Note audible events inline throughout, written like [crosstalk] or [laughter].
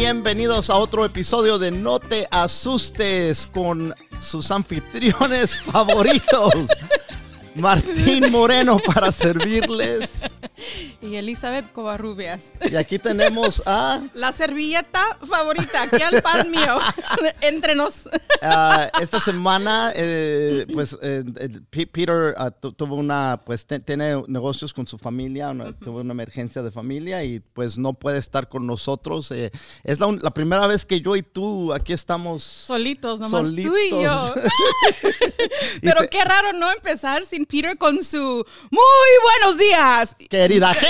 bienvenidos a otro episodio de No te asustes con sus anfitriones [laughs] favoritos. Martín Moreno para servirles. Y Elizabeth Covarrubias. Y aquí tenemos a... La servilleta favorita, aquí al pan mío, [laughs] entre nos. Ah, esta semana, eh, pues, eh, Peter ah, tu- tuvo una, pues, tiene negocios con su familia, una- tuvo una emergencia de familia y, pues, no puede estar con nosotros. Eh, es la, primera vez que yo y tú aquí estamos Solitos, nomás tú y Solitos. yo. [laughs] Pero qué raro no empezar sin Peter con su muy buenos días. Querida gente, [laughs]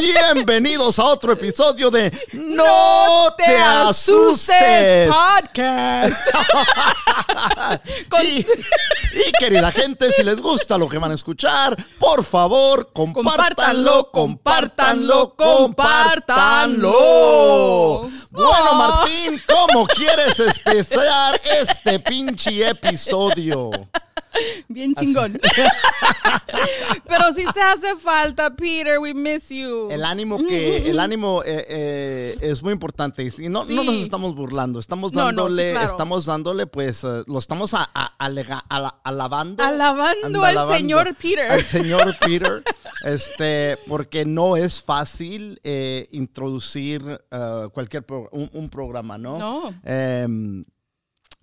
bienvenidos a otro episodio de No, te, asustes. podcast. [laughs] Con- Y, y, querida gente, si les gusta lo que van a escuchar, por favor, compártanlo, compártanlo, compártanlo. Bueno, Oh. Martín, ¿cómo quieres empezar este pinche episodio? [laughs] Bien chingón. [laughs] Pero si se hace falta, Peter, we miss you. El ánimo que, el ánimo eh, eh, es muy importante y no, no nos Sí. estamos burlando, estamos No, no, sí, dándole, claro. estamos dándole, pues, eh, lo estamos a- a- alega- ala- alabando, Alabando al señor Peter. al [laughs] señor Peter, este, porque no es fácil eh, introducir cualquier pro- un, un programa, ¿no? No. Em,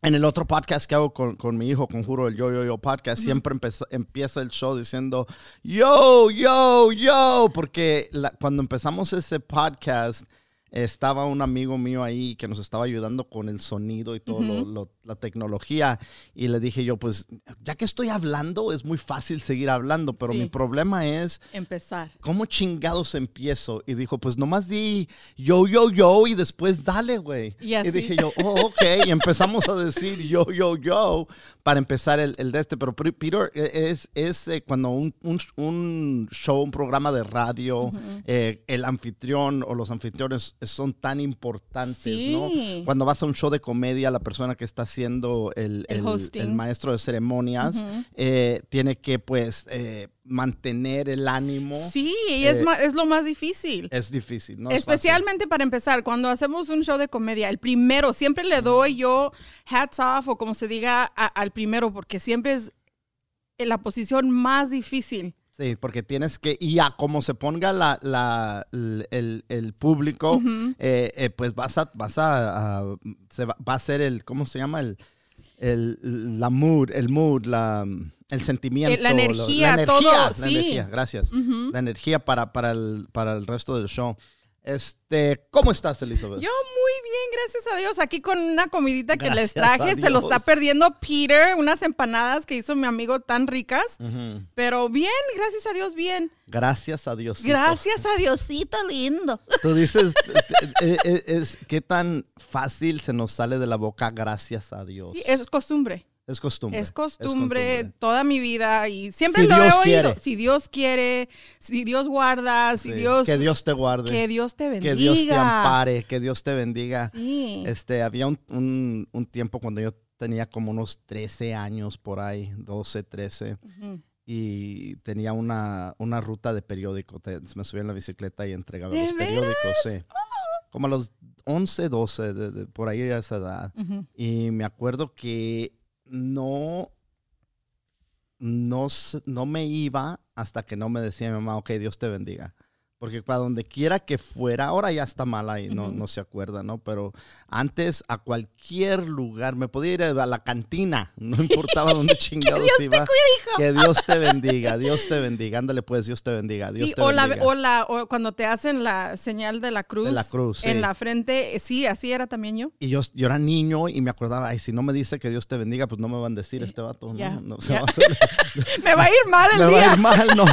en el otro podcast que hago con, con mi hijo, Conjuro, el Yo Yo Yo podcast, siempre empeza- empieza el show diciendo Yo, yo, yo, porque la- cuando empezamos ese podcast estaba un amigo mío ahí que nos estaba ayudando con el sonido y todo lo- lo- la tecnología y le dije yo, pues ya que estoy hablando es muy fácil seguir hablando, pero Sí. mi problema es Empezar. ¿cómo chingados empiezo? Y dijo, pues nomás di yo, yo, yo y después dale, güey. Y así. dije yo, oh, ok. Y empezamos a decir yo, yo, yo para empezar el, el de este. Pero Peter eh, es, es eh, cuando un, un- un show, un programa de radio, eh, el anfitrión o los anfitriones son tan importantes, Sí. ¿no? Cuando vas a un show de comedia, la persona que está haciendo el, El el- hosting. el maestro de ceremonias eh, tiene que, pues, eh, mantener el ánimo. Sí, y es, Eh, es lo más difícil. Es difícil, ¿no? es. Especialmente para empezar, cuando hacemos un show de comedia, el primero, siempre le doy yo hats off o como se diga a- al primero, porque siempre es la posición más difícil. Sí, porque tienes que, y a como se ponga la, la- el, el- el público, eh, eh, pues vas a, vas a, a- se va, va a ser el, ¿cómo se llama? El, el, la mood, el mood, la, el sentimiento. Eh, la lo- energía, todo, La sí. energía, gracias. La energía para, para, el, para el resto del show. Este, ¿cómo estás, Elizabeth? Yo muy bien, gracias a Dios. Aquí con una comidita que les Gracias traje, se lo está perdiendo Peter, unas empanadas que hizo mi amigo tan ricas. Pero bien, gracias a Dios, bien. Gracias a Dios. Gracias a Diosito lindo. Tú dices, eh, eh, es, ¿qué tan fácil se nos sale de la boca gracias a Dios? Sí, es costumbre. Es costumbre. Es costumbre toda mi vida y siempre Si lo he Dios oído. quiere. Si Dios quiere, si Dios guarda, si Sí, Dios, Que Dios te guarde. que Dios te bendiga. que Dios te ampare. Que Dios te bendiga. Sí. Este, había un, un- un tiempo cuando yo tenía como unos 13 años por ahí, 12, 13. Ujú. Y tenía una, una ruta de periódico. Te- me subía en la bicicleta y entregaba ¿De los periódicos. Sí. Como a los 11, 12, de- de- por ahí a esa edad. Y me acuerdo que no, no, no me iba hasta que no me decía mi mamá, ok, Dios te bendiga. Porque para donde quiera que fuera, ahora ya está mal ahí, no, no se acuerda, ¿no? Pero antes a cualquier lugar, me podía ir a la cantina, [laughs] no importaba dónde [laughs] chingados iba. Que Dios te bendiga, Dios te bendiga. Ándale pues, Dios te bendiga, Dios Sí, te o, la, bendiga. o, la, o cuando te hacen la señal de la cruz, la cruz, sí. en la frente, eh, sí, así era también yo. Y yo, yo era niño y me acordaba, ay, si no me dice que Dios te bendiga, pues no me van a decir este vato, ¿no? No, [laughs] se ya. va- Me va a ir mal el Le va a día. ir mal, no.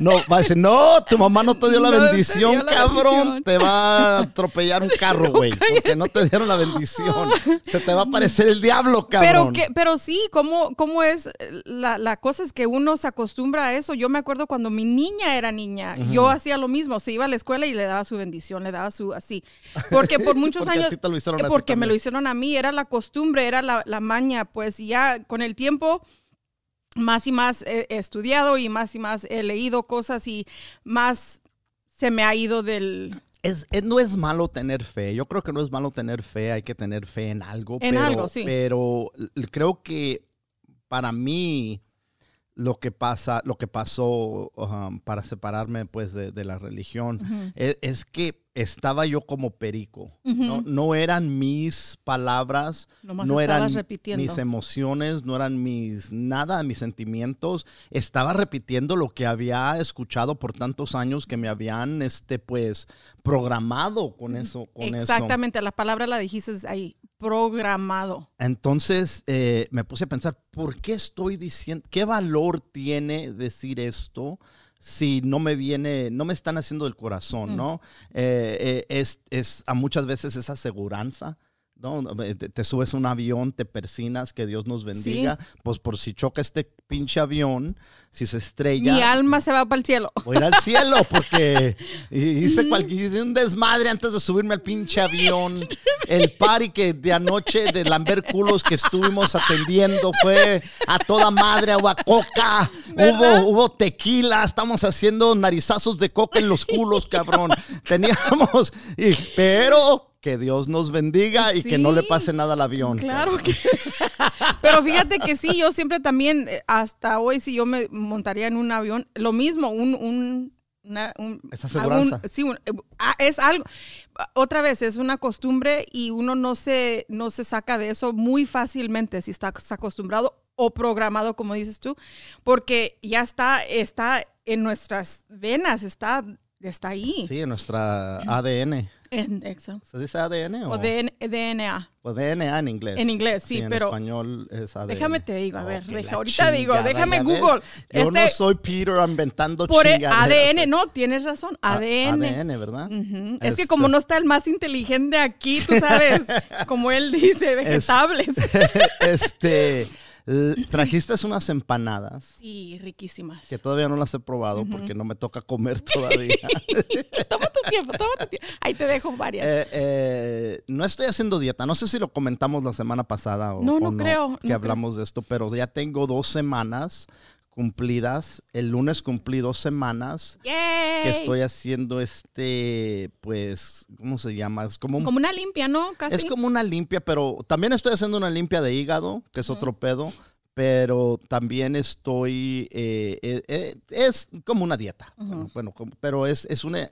No, va a decir, no, tu mamá no te dio la No te bendición, dio la cabrón. bendición. Te va a atropellar un carro, güey. Porque no te dieron la bendición. Se te va a aparecer el diablo, Pero, cabrón. que, pero sí, ¿cómo, cómo es? La, la cosa es que uno se acostumbra a eso. Yo me acuerdo cuando mi niña era niña, yo hacía lo mismo. Se iba a la escuela y le daba su bendición, le daba su así. Porque por [laughs] muchos Porque años... así te lo hicieron a ti porque me lo hicieron a mí, era la costumbre, era la, la maña. Pues y ya con el tiempo más y más he estudiado y más y más he leído cosas y más se me ha ido del, es, es- no es malo tener fe. Yo creo que no es malo tener fe. Hay que tener fe en algo. En pero, algo, sí. Pero creo que para mí lo que pasa, lo que pasó um, para separarme pues de, de la religión Ujú. es, es que estaba yo como perico. ¿no? No eran mis palabras, Nomás no eran repitiendo. mis emociones, no eran mis nada, mis sentimientos. Estaba repitiendo lo que había escuchado por tantos años que me habían, este, pues, programado con eso, con eso. Exactamente, la palabra la dijiste ahí, programado. Entonces eh, me puse a pensar, ¿por qué estoy diciendo, qué valor tiene decir esto? Si no me viene, no me están haciendo del corazón, ¿no? Eh, eh, es, es a muchas veces esa aseguranza, ¿no? Te, subes a un avión, te persinas, que Dios nos bendiga. Pues por si choca este pinche avión, si se estrella. Mi alma se va para el cielo. Voy a ir al cielo porque [laughs] hice, cualquier, hice un desmadre antes de subirme al pinche avión. El party que de anoche de Lambert Culos que estuvimos atendiendo fue a toda madre, hubo coca, ¿Verdad? hubo, hubo tequila, estamos haciendo narizazos de coca en los culos, cabrón. Teníamos, y- pero que Dios nos bendiga y que no le pase nada al avión. Claro que. [laughs] Pero fíjate que sí, yo siempre también, eh, hasta hoy, si yo me montaría en un avión, lo mismo, un. un una- un- Esa aseguranza. algún- sí, un- eh, ah, es algo. Otra vez, es una costumbre y uno no se, no se saca de eso muy fácilmente si está acostumbrado o programado, como dices tú, porque ya está, está en nuestras venas, está, está ahí. Sí, en nuestra ADN. En, eso. ¿Se dice ADN o, O DN DNA. o DNA en inglés? En inglés, sí, en pero- español es ADN. Déjame te digo, a ver, Ok, deja- ahorita digo, déjame. Google. Yo no Este- soy Peter inventando Por e-. ADN, no, tienes razón, ADN. ADN, ¿verdad? Es Este- que como no está el más inteligente aquí, tú sabes, [laughs] como él dice, vegetables. [laughs] este, trajiste unas empanadas Sí, riquísimas. que todavía no las he probado porque no me toca comer todavía. [laughs] toma tu tiempo, toma tu tiempo. Ahí te dejo varias. Eh, eh, no estoy haciendo dieta. No sé si lo comentamos la semana pasada o No, o no creo, que no hablamos de esto, pero ya tengo dos semanas cumplidas. El lunes cumplí dos semanas Yay. que estoy haciendo este, pues, ¿cómo se llama? Es como un Como una limpia, ¿no? Casi. Es como una limpia, pero también estoy haciendo una limpia de hígado, que es otro pedo, pero también estoy, eh, eh, eh, es como una dieta, bueno, bueno, como- pero es, es una,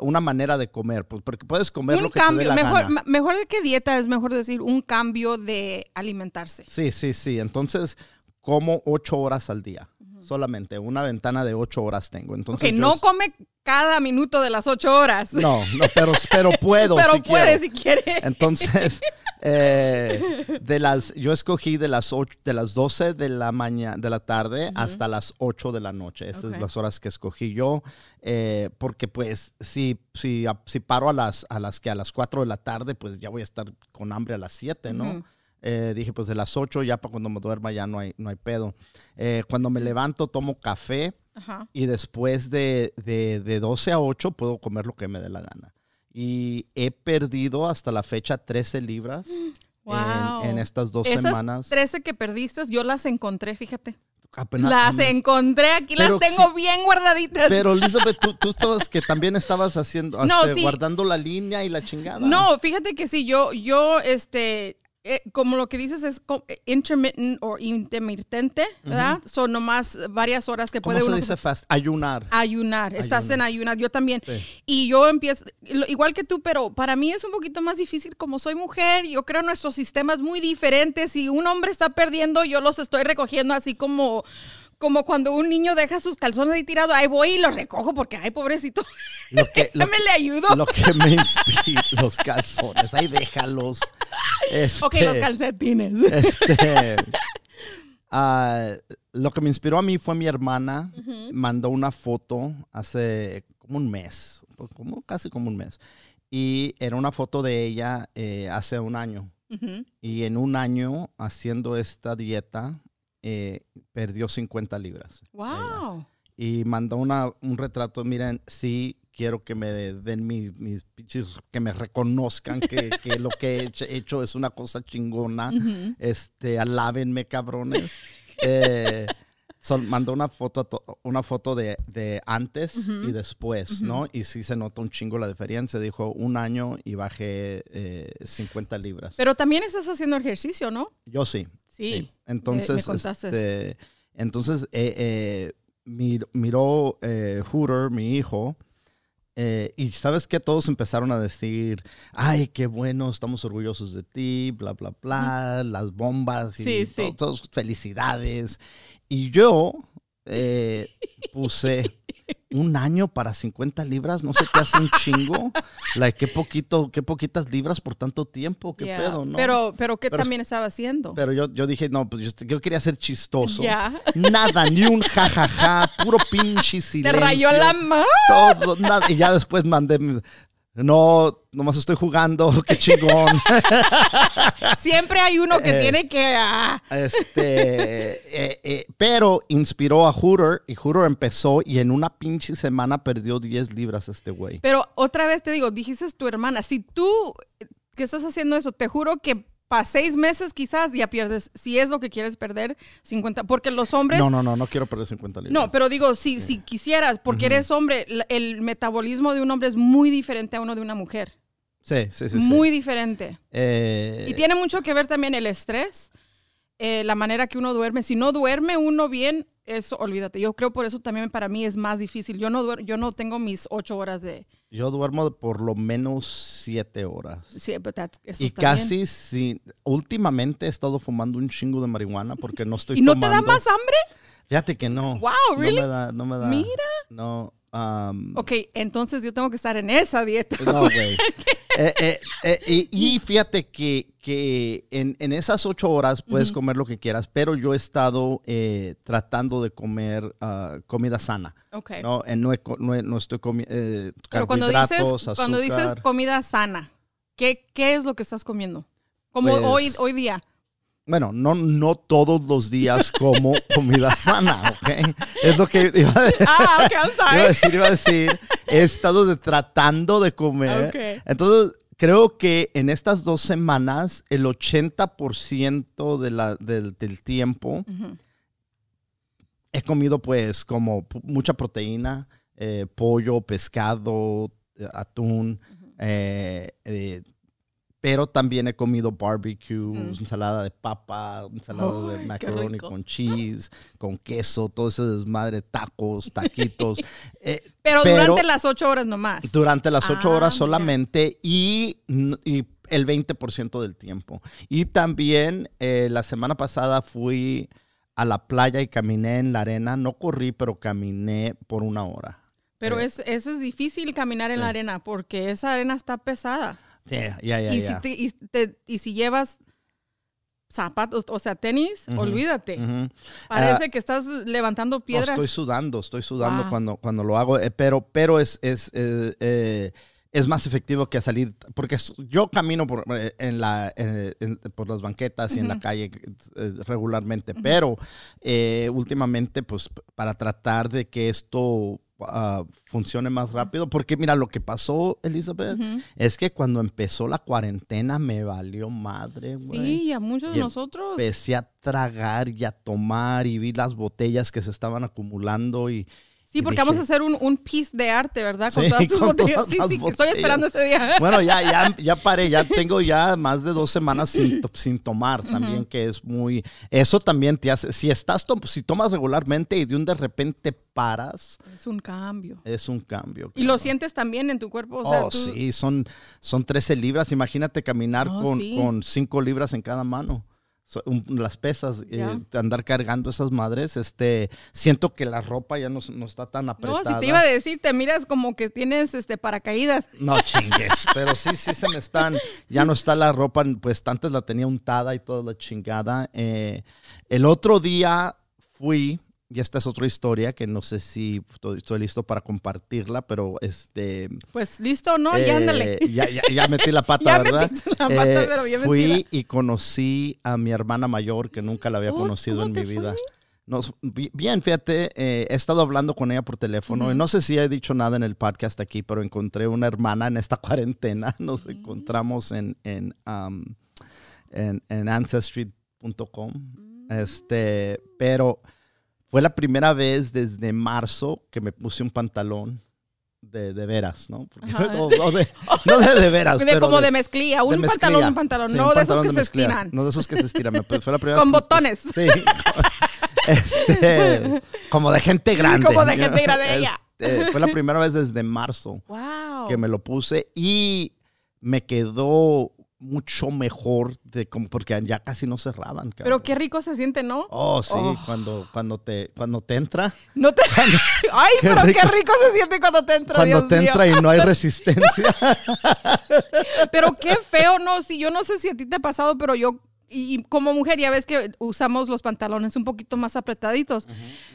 una manera de comer, pues, porque puedes comer lo que te dé cambio, la mejor, gana. ma- mejor de que dieta, es mejor decir un cambio de alimentarse. Sí, sí, sí, entonces como ocho horas al día, solamente, una ventana de ocho horas tengo, entonces Ok, yo no es- come cada minuto de las ocho horas. no, no, pero, pero puedo, [laughs] pero si puede quiero. si quiere. Entonces, [laughs] eh, de las, yo escogí de las, ocho- de las 12 de la mañana, de la tarde hasta las 8 de la noche. Esas son las horas que escogí yo. eh, porque pues si, si, si paro a las, a las que a las 4 de la tarde, pues ya voy a estar con hambre a las 7, ¿no? Eh, dije, pues de las 8 ya para cuando me duerma ya no hay, no hay pedo. Eh, cuando me levanto tomo café Ajá. y después de, de, de 12 a 8 puedo comer lo que me dé la gana. Y he perdido hasta la fecha 13 libras en- Wow. en, estas dos Esas semanas. 13 que perdiste, yo las encontré, fíjate. Apenas- las encontré, aquí Pero las tengo bien guardaditas. Pero [laughs] Elizabeth, tú, tú estabas que también estabas haciendo, No, este, sí. guardando la línea y la chingada. no, fíjate que sí, yo, yo, este, eh, como lo que dices es eh, intermittent o intermitente, ¿verdad? Son nomás varias horas que ¿Cómo puede se uno dice fast? Ayunar. ayunar. Estás en Ayunar. yo también. Sí. Y yo empiezo, igual que tú, pero para mí es un poquito más difícil como soy mujer. Yo creo nuestros sistemas muy diferentes. Si un hombre está perdiendo, yo los estoy recogiendo así como, como cuando un niño deja sus calzones ahí tirados. Ahí voy y los recojo porque, ay, pobrecito, Lo que, [laughs] lo, me le ayudo. lo que me inspira, [laughs] los calzones, ahí déjalos. ok, Este, los calcetines. Este, [laughs] ah, lo que me inspiró a mí fue mi hermana. Mandó una foto hace como un mes, como casi como un mes. Y era una foto de ella eh, hace un año. Y en un año haciendo esta dieta, eh, perdió 50 libras. ella. Wow. Y mandó una, un retrato, miren, sí, quiero que me den mis, mis que me reconozcan que, [laughs] que lo que he hecho, hecho es una cosa chingona. Ujú. Este, alábenme, cabrones. [laughs] Eh, mandó una foto, una foto de, de antes y después, ¿no? Y sí se notó un chingo la diferencia. Dijo un año y bajé eh, 50 libras. Pero también estás haciendo ejercicio, ¿no? Yo sí. Sí. Entonces, me contaste. este, entonces eh, eh, mir- miró eh, Hooter, mi hijo, y sabes que todos empezaron a decir, ay, qué bueno, estamos orgullosos de ti, bla, bla, bla, las bombas y Sí, sí. todos felicidades. Y yo puse un año para 50 libras, no sé qué hace un chingo, like, qué poquito, qué poquitas libras por tanto tiempo, qué Yeah. pedo, ¿no? Pero, pero ¿qué Pero- también estaba haciendo? Pero yo, yo dije, no, pues yo, yo quería ser chistoso. Ya. Nada, ni un jajaja, puro pinche Te silencio. rayó la mano. Todo, nada. Y ya después mandé, no, nomás estoy jugando, [laughs] qué chingón. [laughs] Siempre hay uno que Eh. tiene que... ah, Este, eh, eh, pero inspiró a Hooter y Hooter empezó y en una pinche semana perdió 10 libras este güey. Pero otra vez te digo, dijiste tu hermana, si tú que estás haciendo eso, te juro que para seis meses quizás ya pierdes, si es lo que quieres perder, 50, porque los hombres... No, no, no, no quiero perder 50 libras. No, pero digo, si, si quisieras, porque eres hombre, el metabolismo de un hombre es muy diferente a uno de una mujer. Sí, sí, sí. sí. muy diferente. Eh, Y tiene mucho que ver también el estrés, eh, la manera que uno duerme. Si no duerme uno bien, eso, olvídate. Yo creo por eso también para mí es más difícil. Yo no, yo no tengo mis ocho horas de... Yo duermo por lo menos 7 horas. Sí, but that's- eso Y está bien. casi sí. Últimamente he estado fumando un chingo de marihuana porque no estoy [laughs] ¿Y no te da más hambre? Fíjate que no. Wow, really? No me da, no me da. Mira. No. Um, Ok, entonces yo tengo que estar en esa dieta. no, güey. [laughs] Eh, eh, eh, y, fíjate que, que en, en esas ocho horas puedes comer lo que quieras, pero yo he estado eh, tratando de comer ah, comida sana. Ok. No, Eh, no, he no he- no estoy comiendo Pero cuando dices, cuando dices comida sana, ¿qué, ¿qué es lo que estás comiendo? Como Pues- hoy, hoy día. Bueno, no, no todos los días como [laughs] comida sana, ¿ok? Es lo que iba a decir. Ah, ok, I'm Iba a decir, iba a decir, he estado de- tratando de comer. Entonces, creo que en estas dos semanas, el 80% de la, del, del tiempo he comido pues como mucha proteína, eh, pollo, pescado, eh, atún, eh, eh, pero también he comido barbecue, Mm. ensalada de papa, ensalada de macaroni con cheese, con queso, todo ese desmadre, tacos, taquitos. [laughs] Eh, Pero, Pero- durante las ocho horas nomás. durante las ocho Ah, horas mira. solamente y, y el 20% del tiempo. Y también eh, la semana pasada fui a la playa y caminé en la arena. No corrí, pero caminé por una hora. Pero Eh. es, eso es difícil caminar en la arena porque esa arena está pesada. Y. Si te- y, te- y si llevas zapatos, o sea, tenis, olvídate. Ujú. Parece que estás levantando No, piedras. estoy sudando, estoy sudando Wow. cuando, cuando lo hago, eh, pero, pero es, es, eh, eh, es más efectivo que salir, porque yo camino por, en la, en- por las banquetas y en la calle regularmente, pero últimamente, pues, para tratar de que esto ah, funcione más rápido, porque mira, lo que pasó, Elizabeth, es que cuando empezó la cuarentena me valió madre, güey Sí, a muchos de Y nosotros. empecé a tragar y a tomar y vi las botellas que se estaban acumulando y Sí, porque dije- vamos a hacer un, un piece de arte, ¿verdad? Con Sí, todas tus con botellas. todas Sí, sí, estoy esperando ese día. [laughs] bueno, ya, ya, ya paré, ya tengo ya más de dos semanas sin, sin tomar también, que es muy, eso también te hace, si estás, si tomas regularmente y de un de repente paras, Es un cambio. es un cambio. Y lo sientes también en tu cuerpo. O sea, oh, tú- sí, son, son 13 libras, imagínate caminar Oh, con, sí. con 5 libras en cada mano. Las pesas, eh, andar cargando esas madres, este, siento que la ropa ya no, no está tan No, apretada. si te iba a decir, te miras como que tienes este paracaídas. No chingues, [laughs] pero sí, sí se me están, ya no está la ropa, pues antes la tenía untada y toda la chingada. Eh, el otro día fui, y esta es otra historia que no sé si estoy, estoy listo para compartirla, pero este... Pues listo, ¿no? eh, ya ándale. [laughs] Ya, ya- ya metí la pata, [laughs] Ya ¿verdad? metiste la pata, Eh, pero bien fui metida. y conocí a mi hermana mayor que nunca la había Oh, conocido ¿cómo en mi vida. Nos- bi- bien, fíjate, eh, he estado hablando con ella por teléfono y no sé si he dicho nada en el podcast aquí, pero encontré una hermana en esta [laughs] cuarentena. Nos Mm. encontramos en, en, um, en, en ancestry.com. Mm. Este, pero fue la primera vez desde marzo que me puse un pantalón de, de veras, ¿no? Porque- Ajá. [laughs] o- o de- no de, de veras, [laughs] De- pero como de, mezclilla, un mezclilla. pantalón, un pantalón, Sí, no un de esos que se mezclilla. estiran. No de esos que se estiran. Fue la primera [laughs] Con vez me botones. puse- Sí. Este, como de gente grande. como de gente grande, ella. Este, fue la primera vez desde marzo Wow. que me lo puse y me quedó mucho mejor de como porque ya casi no cerraban. Pero qué rico se siente, ¿no? Oh, sí, Oh. Cuando, cuando, te, cuando te entra, No te... [laughs] Ay, qué pero rico. qué rico se siente cuando te entra, cuando Dios te mío. entra y no hay [laughs] resistencia. [laughs] Pero qué feo, no, si yo no sé si a ti te ha pasado, pero yo y y como mujer ya ves que usamos los pantalones un poquito más apretaditos,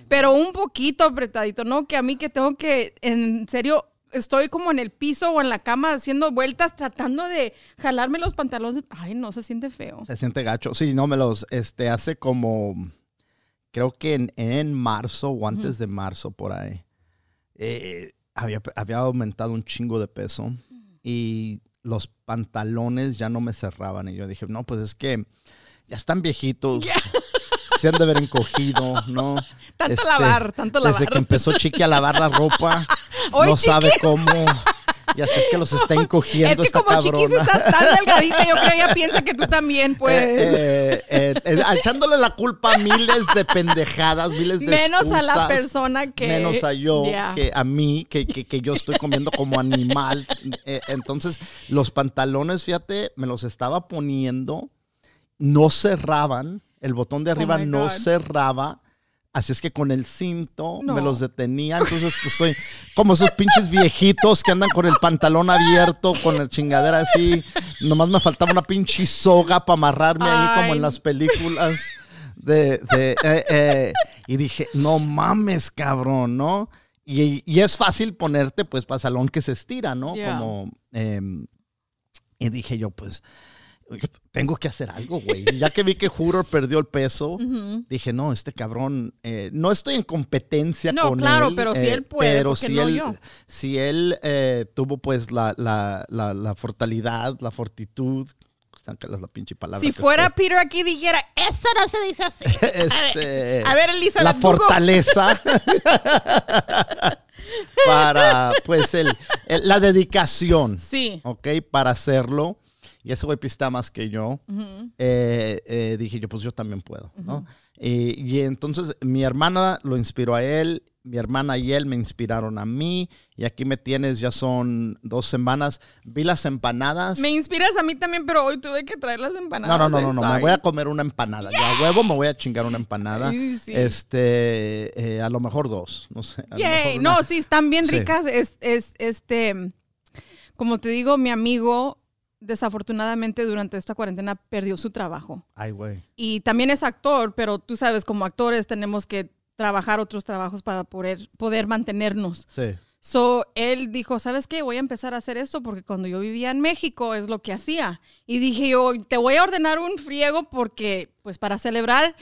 pero un poquito apretadito, ¿no? Que a mí que tengo que, en serio, estoy como en el piso o en la cama haciendo vueltas tratando de jalarme los pantalones. Ay, no, se siente feo. Se siente gacho. Sí, no me los, este, hace como, creo que en, en marzo o antes de marzo por ahí, eh, había, había aumentado un chingo de peso y los pantalones ya no me cerraban. Y yo dije, no, pues es que ya están viejitos. [laughs] Se han de haber encogido, ¿no? [laughs] Tanto Este, lavar, tanto lavar. Desde que empezó Chiqui a lavar la ropa, [laughs] Hoy, no sabe cómo. Y así es que los está [laughs] Es encogiendo que esta como cabrona. Chiquis está tan delgadita, yo creo que ella piensa que tú también, pues. Eh, eh, eh, echándole la culpa a miles de pendejadas, miles de menos a la persona que. menos a yo, que a mí, que, que- que yo estoy comiendo como animal. Entonces, los pantalones, fíjate, me los estaba poniendo, no cerraban, el botón de arriba Oh no God. cerraba. Así es que con el cinto No. me los detenía. Entonces pues, soy como esos pinches viejitos que andan con el pantalón abierto, con la chingadera así. Nomás me faltaba una pinche soga para amarrarme ahí como Ay. en las películas. De, de, eh, eh, y dije, no mames, cabrón, ¿no? Y, y es fácil ponerte, pues, pantalón que se estira, ¿no? Yeah. Como, em, y dije yo, pues, tengo que hacer algo, güey. Ya que vi que Juro perdió el peso, dije, no, este cabrón, eh, no estoy en competencia No, con claro, él. pero si eh, él puede, pero ¿por qué si no él, yo? si él eh, tuvo pues la, la, la, la fortalidad, la fortitud, la pinche palabra. Si fuera estoy- Peter aquí dijera, eso no se dice así. [laughs] este, A ver, Elisa, la Google. fortaleza [laughs] para pues el, el- la dedicación, Sí. ¿ok? Para hacerlo. Y ese güey pista más que yo. Eh, eh, dije yo, pues yo también puedo, ¿no? Eh, y entonces mi hermana lo inspiró a él, mi hermana y él me inspiraron a mí, y aquí me tienes, ya son dos semanas. Vi las empanadas. Me inspiras a mí también, pero hoy tuve que traer las empanadas. No, no, no, no, no, me voy a comer una empanada. Yo a huevo me voy a chingar una empanada. Ay, sí. Este, eh, a lo mejor dos, no sé. Yay. No, sí, están bien Sí. ricas. Es, es, este, como te digo, mi amigo desafortunadamente durante esta cuarentena perdió su trabajo. Ay, güey. Y también es actor, pero tú sabes, como actores tenemos que trabajar otros trabajos para poder, poder mantenernos. Sí. So, él dijo, ¿sabes qué? Voy a empezar a hacer esto porque cuando yo vivía en México es lo que hacía. Y dije yo, te voy a ordenar un friego porque, pues, para celebrar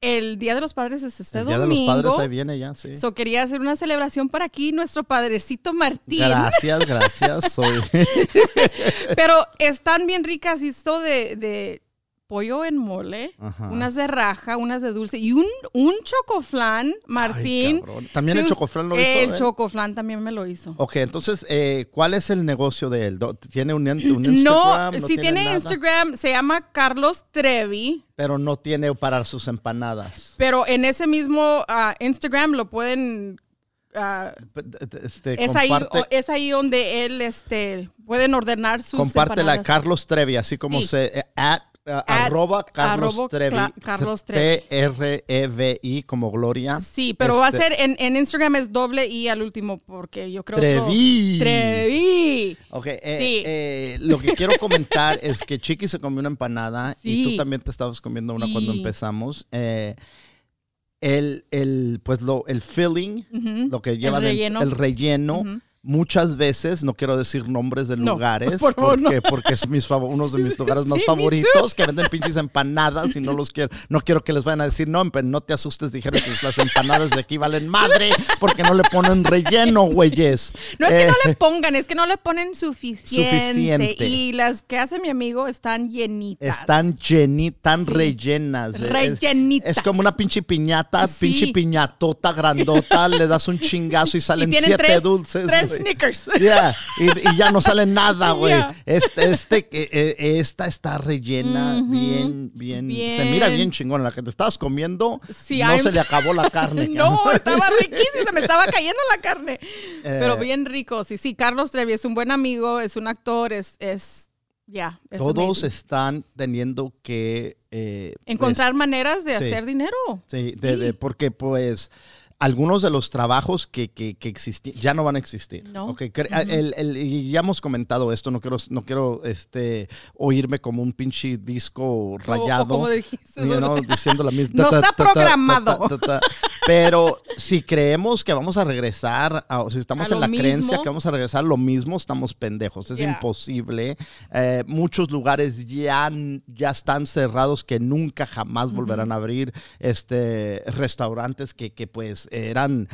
el Día de los Padres es este El Día domingo. de los Padres ahí viene ya, sí. So, quería hacer una celebración para aquí, nuestro padrecito Martín. Gracias, gracias. Soy. [laughs] Pero están bien ricas, esto de, de pollo en mole, Ajá. unas de raja, unas de dulce y un, un chocoflán, Martín. Ay. También el chocoflán lo hizo. El él? chocoflán también me lo hizo. Ok, entonces, eh, ¿cuál es el negocio de él? ¿Tiene un, un No, Instagram? si tiene? Instagram, se llama Carlos Trevi, Pero no tiene para sus empanadas. pero en ese mismo ah, Instagram lo pueden... Este, es, ahí, comparte, o- es ahí donde él este, pueden ordenar sus compártela empanadas. Carlos Trevi, así como Sí. se... eh, at, uh, At- arroba Carlos arroba Trevi. Cla- Carlos Trevi. T-R-E-V-I como Gloria. Sí, pero va a Este, ser en, en Instagram es doble I al último porque yo creo Trevi. que... Trevi. Ok, eh, Sí. eh, lo que quiero comentar [laughs] es que Chiqui se comió una empanada y tú también te estabas comiendo una cuando empezamos. Eh, el, el, pues lo, el filling, lo que lleva El dentro- relleno. el relleno. Muchas veces, no quiero decir nombres de No, lugares, por favor, no. porque, porque es mis unos de mis lugares más Sí, favoritos, que venden pinches empanadas y no los quiero, no quiero que les vayan a decir, no, no te asustes, dijeron que las empanadas de aquí valen madre, porque no le ponen relleno, güeyes. No es que Eh, no le pongan, es que no le ponen suficiente. Suficiente. Y las que hace mi amigo están llenitas. Están lleni, tan Sí. rellenas. Es- Rellenitas. Es, como una pinche piñata, Sí. pinche piñatota grandota, le das un chingazo y [laughs] salen siete tres, dulces. tres. Snickers. Ya, y, y ya no sale nada, [laughs] güey. Este, este, eh, eh, esta está rellena bien, bien, Se mira bien chingón. La que te estabas comiendo, Sí, no I'm- se le acabó la carne. [laughs] No, estaba riquísimo, se me estaba cayendo la carne. Pero Eh, bien rico, sí, sí. Carlos Trevi es un buen amigo, es un actor, es, es, ya. es Todos amazing. están teniendo que... eh, Encontrar maneras de sí. hacer dinero. Sí, de- porque pues algunos de los trabajos que, que, que existían ya no van a existir. No. Ok, cre- el- el- y ya hemos comentado esto, no quiero, no quiero este, oírme como un pinche disco rayado. O, como dijiste. you know, diciendo la misma. [laughs] No está programado. Pero si creemos que vamos a regresar, a- o si estamos A en la creencia que vamos a regresar a lo mismo, estamos pendejos. Es Yeah. imposible. Eh, muchos lugares ya, ya están cerrados que nunca jamás volverán a abrir. Este, restaurantes que, que pues eran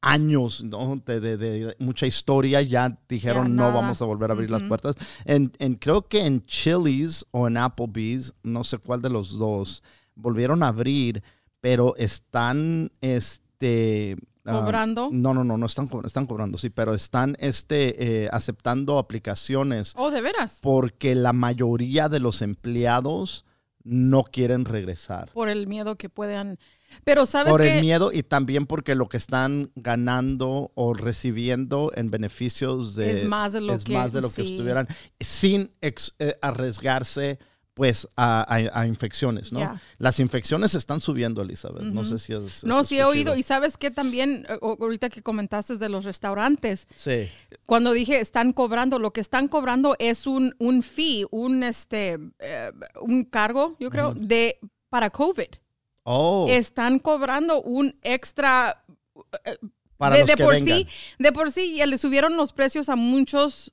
años ¿no? de, de- de mucha historia, ya dijeron no vamos a volver a abrir las puertas. En, en- creo que en Chili's o en Applebee's, no sé cuál de los dos, volvieron a abrir, pero están este ah, Cobrando. no, no, no, no están, están cobrando, sí, pero están este, eh, aceptando aplicaciones Oh, de veras. porque la mayoría de los empleados no quieren regresar. Por el miedo que puedan. Pero sabes Por que el miedo y también porque lo que están ganando o recibiendo en beneficios de, es más de lo es que más de lo que sí. estuvieran sin ex- eh, arriesgarse pues a, a- a infecciones, ¿no? Las infecciones están subiendo, Elizabeth. No sé si es... No, sí he oído. Y sabes que también, eh, ahorita que comentaste de los restaurantes, Sí. cuando dije están cobrando, lo que están cobrando es un, un fee, un este eh, un cargo, yo creo, de para COVID. Oh, Están cobrando un extra eh, para de, los de que por vengan. sí, de por sí ya le subieron los precios a muchos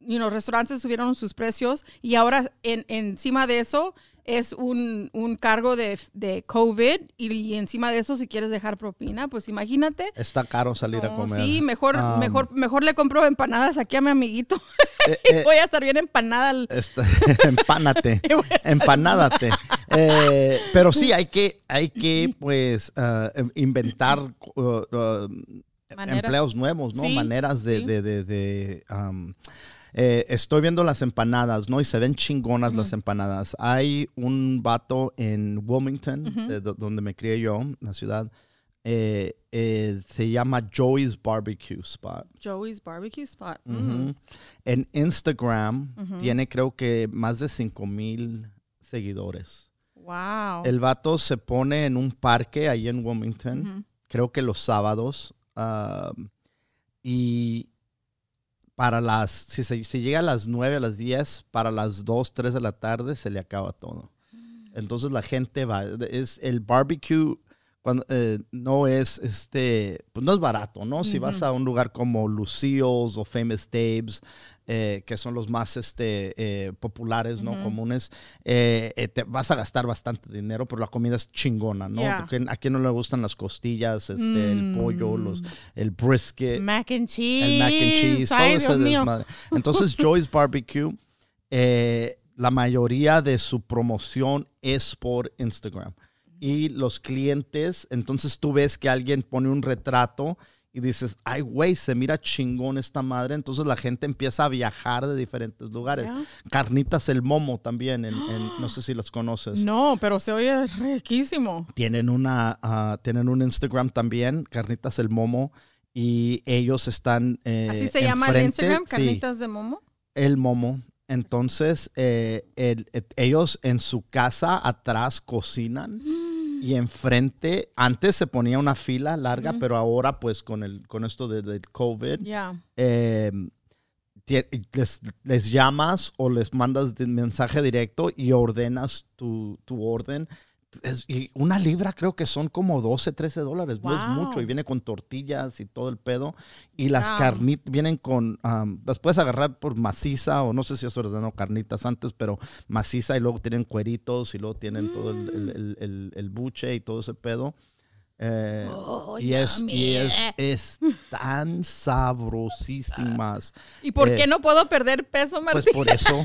you know, restaurantes subieron sus precios y ahora en, encima de eso es un, un cargo de, de COVID y, encima de eso si quieres dejar propina, pues imagínate. Está caro salir a comer. Sí, mejor, Um, mejor, mejor le compro empanadas aquí a mi amiguito. [laughs] Eh, eh, Voy a estar bien empanada. al- Este, [laughs] empánate, [laughs] empanádate. Eh, pero sí, hay que, hay que pues, ah, em- inventar uh, uh, empleos nuevos, ¿no? Sí, Maneras de... sí. de, de- de, um, eh, estoy viendo las empanadas, ¿no? Y se ven chingonas las empanadas. Hay un vato en Wilmington, de do- donde me crié yo, la ciudad. eh, eh, se llama Joey's Barbecue Spot. Joey's Barbecue Spot. Mm. En Instagram tiene creo que más de 5 mil seguidores. Wow. El vato se pone en un parque ahí en Wilmington, creo que los sábados, um, y para las, si, se- si llega a las 9, a las 10, para las 2, 3 de la tarde se le acaba todo. Entonces la gente va, es el barbecue cuando, eh, no es este, pues no es barato, ¿no? Si vas a un lugar como Lucille's o Famous Dave's, eh, que son los más este, eh, populares, ¿no? Comunes, eh, te vas a gastar bastante dinero, pero la comida es chingona, ¿no? Yeah. Porque a quien no le gustan las costillas, este, el pollo, Mm. los, el brisket, Mac and cheese. el mac and cheese, todo ese desmadre. Entonces, [laughs] Joy's Barbecue, la mayoría de su promoción es por Instagram. Y los clientes, entonces tú ves que alguien pone un retrato y dices, ay, güey, se mira chingón esta madre. Entonces la gente empieza a viajar de diferentes lugares. Carnitas el Momo también, en- en- [gasps] no sé si las conoces. No, pero se oye riquísimo. Tienen, una, ah, tienen un Instagram también, Carnitas el Momo, y ellos están... eh, Así se llama el Instagram, sí, Carnitas de Momo. el Momo. Entonces, eh, el- et- ellos en su casa atrás cocinan [gasps] y enfrente, antes se ponía una fila larga, pero ahora pues con, el, con esto de- del COVID, Ya. eh, les, les llamas o les mandas de mensaje directo y ordenas tu, tu orden. Es- y una libra creo que son como 12, 13 dólares. No es mucho. Y viene con tortillas y todo el pedo. Y las Wow. carnitas vienen con. am, las puedes agarrar por maciza o no sé si has ordenado carnitas antes, pero maciza y luego tienen cueritos y luego tienen todo el, el- el- el- el buche y todo ese pedo. Eh, Oh, y es, y es, es tan sabrosísimas. ¿Y por eh, qué no puedo perder peso, Pues Martín? por eso,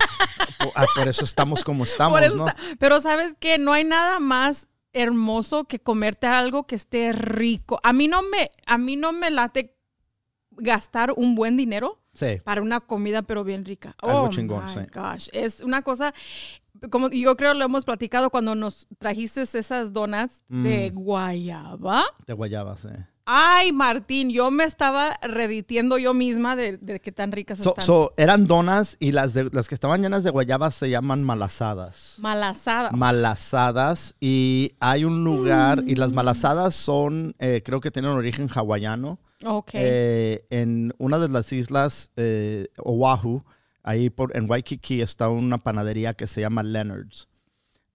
por, ah, por eso estamos como [laughs] estamos, ¿no? está- Pero sabes que no hay nada más hermoso que comerte algo que esté rico. A mí no me, a mí no me late gastar un buen dinero Sí. para una comida pero bien rica. Algo oh chingón, my sí. gosh, es una cosa como yo creo lo hemos platicado cuando nos trajiste esas donas de Mm. guayaba. De guayaba, sí. Ay, Martín, yo me estaba reditiendo yo misma de, de qué tan ricas So, están. so, eran donas y las, de, las que estaban llenas de guayaba se llaman malasadas. Malasada. Malasadas y hay un lugar y las Mm. malasadas son, eh, creo que tienen origen hawaiano. ok. Eh, en una de las islas, eh, Oahu, ahí por, en Waikiki está una panadería que se llama Leonard's.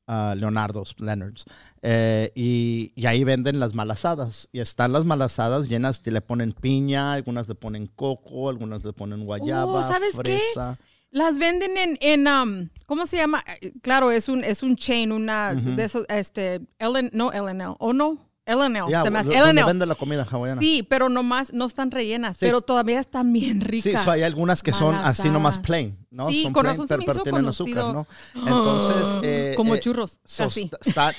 ah, Leonardo's, Leonard's. Eh, y, y ahí venden las malasadas. Y están las malasadas llenas, que le ponen piña, algunas le ponen coco, algunas le ponen guayaba, Oh, ¿sabes qué? fresa. Las venden en, en um, ¿cómo se llama? Eh, Claro, es un, es un chain, una de esos, este, Ellen, no LNL, o no, LNL, Ya, se me hace, donde LNL. vende la comida hawaiana. Sí, pero nomás no están rellenas, Sí. pero todavía están bien Sí, ricas. so hay algunas que son así nomás plain, ¿no? Sí, son con razón se me hizo azúcar. ¿no? Entonces, [gasps] eh, Como eh, churros, so casi. está-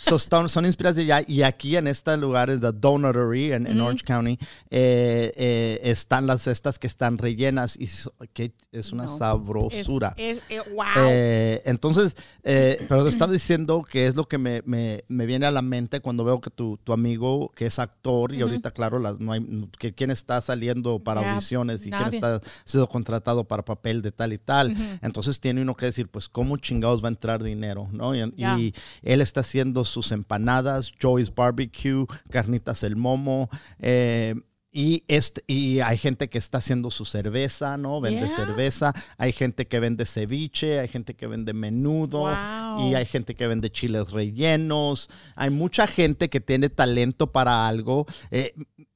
so están- son inspiradas de allá. Y aquí en este lugar, en The Donuttery, en, en Orange County, eh, eh, están las estas que están rellenas y que es una No, sabrosura. es- eh, wow. Eh, entonces, eh, pero te [clears throat] estaba diciendo que es lo que me, me- me viene a la mente cuando veo que tu, tu amigo, que es actor, y ahorita, claro, las, no hay, que quién está saliendo para audiciones y quién nadie. está siendo contratado para papel de tal y tal. Entonces tiene uno que decir, pues, ¿cómo chingados va a entrar dinero? ¿no? Y, él está haciendo sus empanadas, Joey's Barbecue, carnitas el momo, eh, y, este, y hay gente que está haciendo su cerveza, ¿no? Vende Yeah. cerveza. Hay gente que vende ceviche, hay gente que vende menudo. Wow. Y hay gente que vende chiles rellenos. Hay mucha gente que tiene talento para algo. Eh,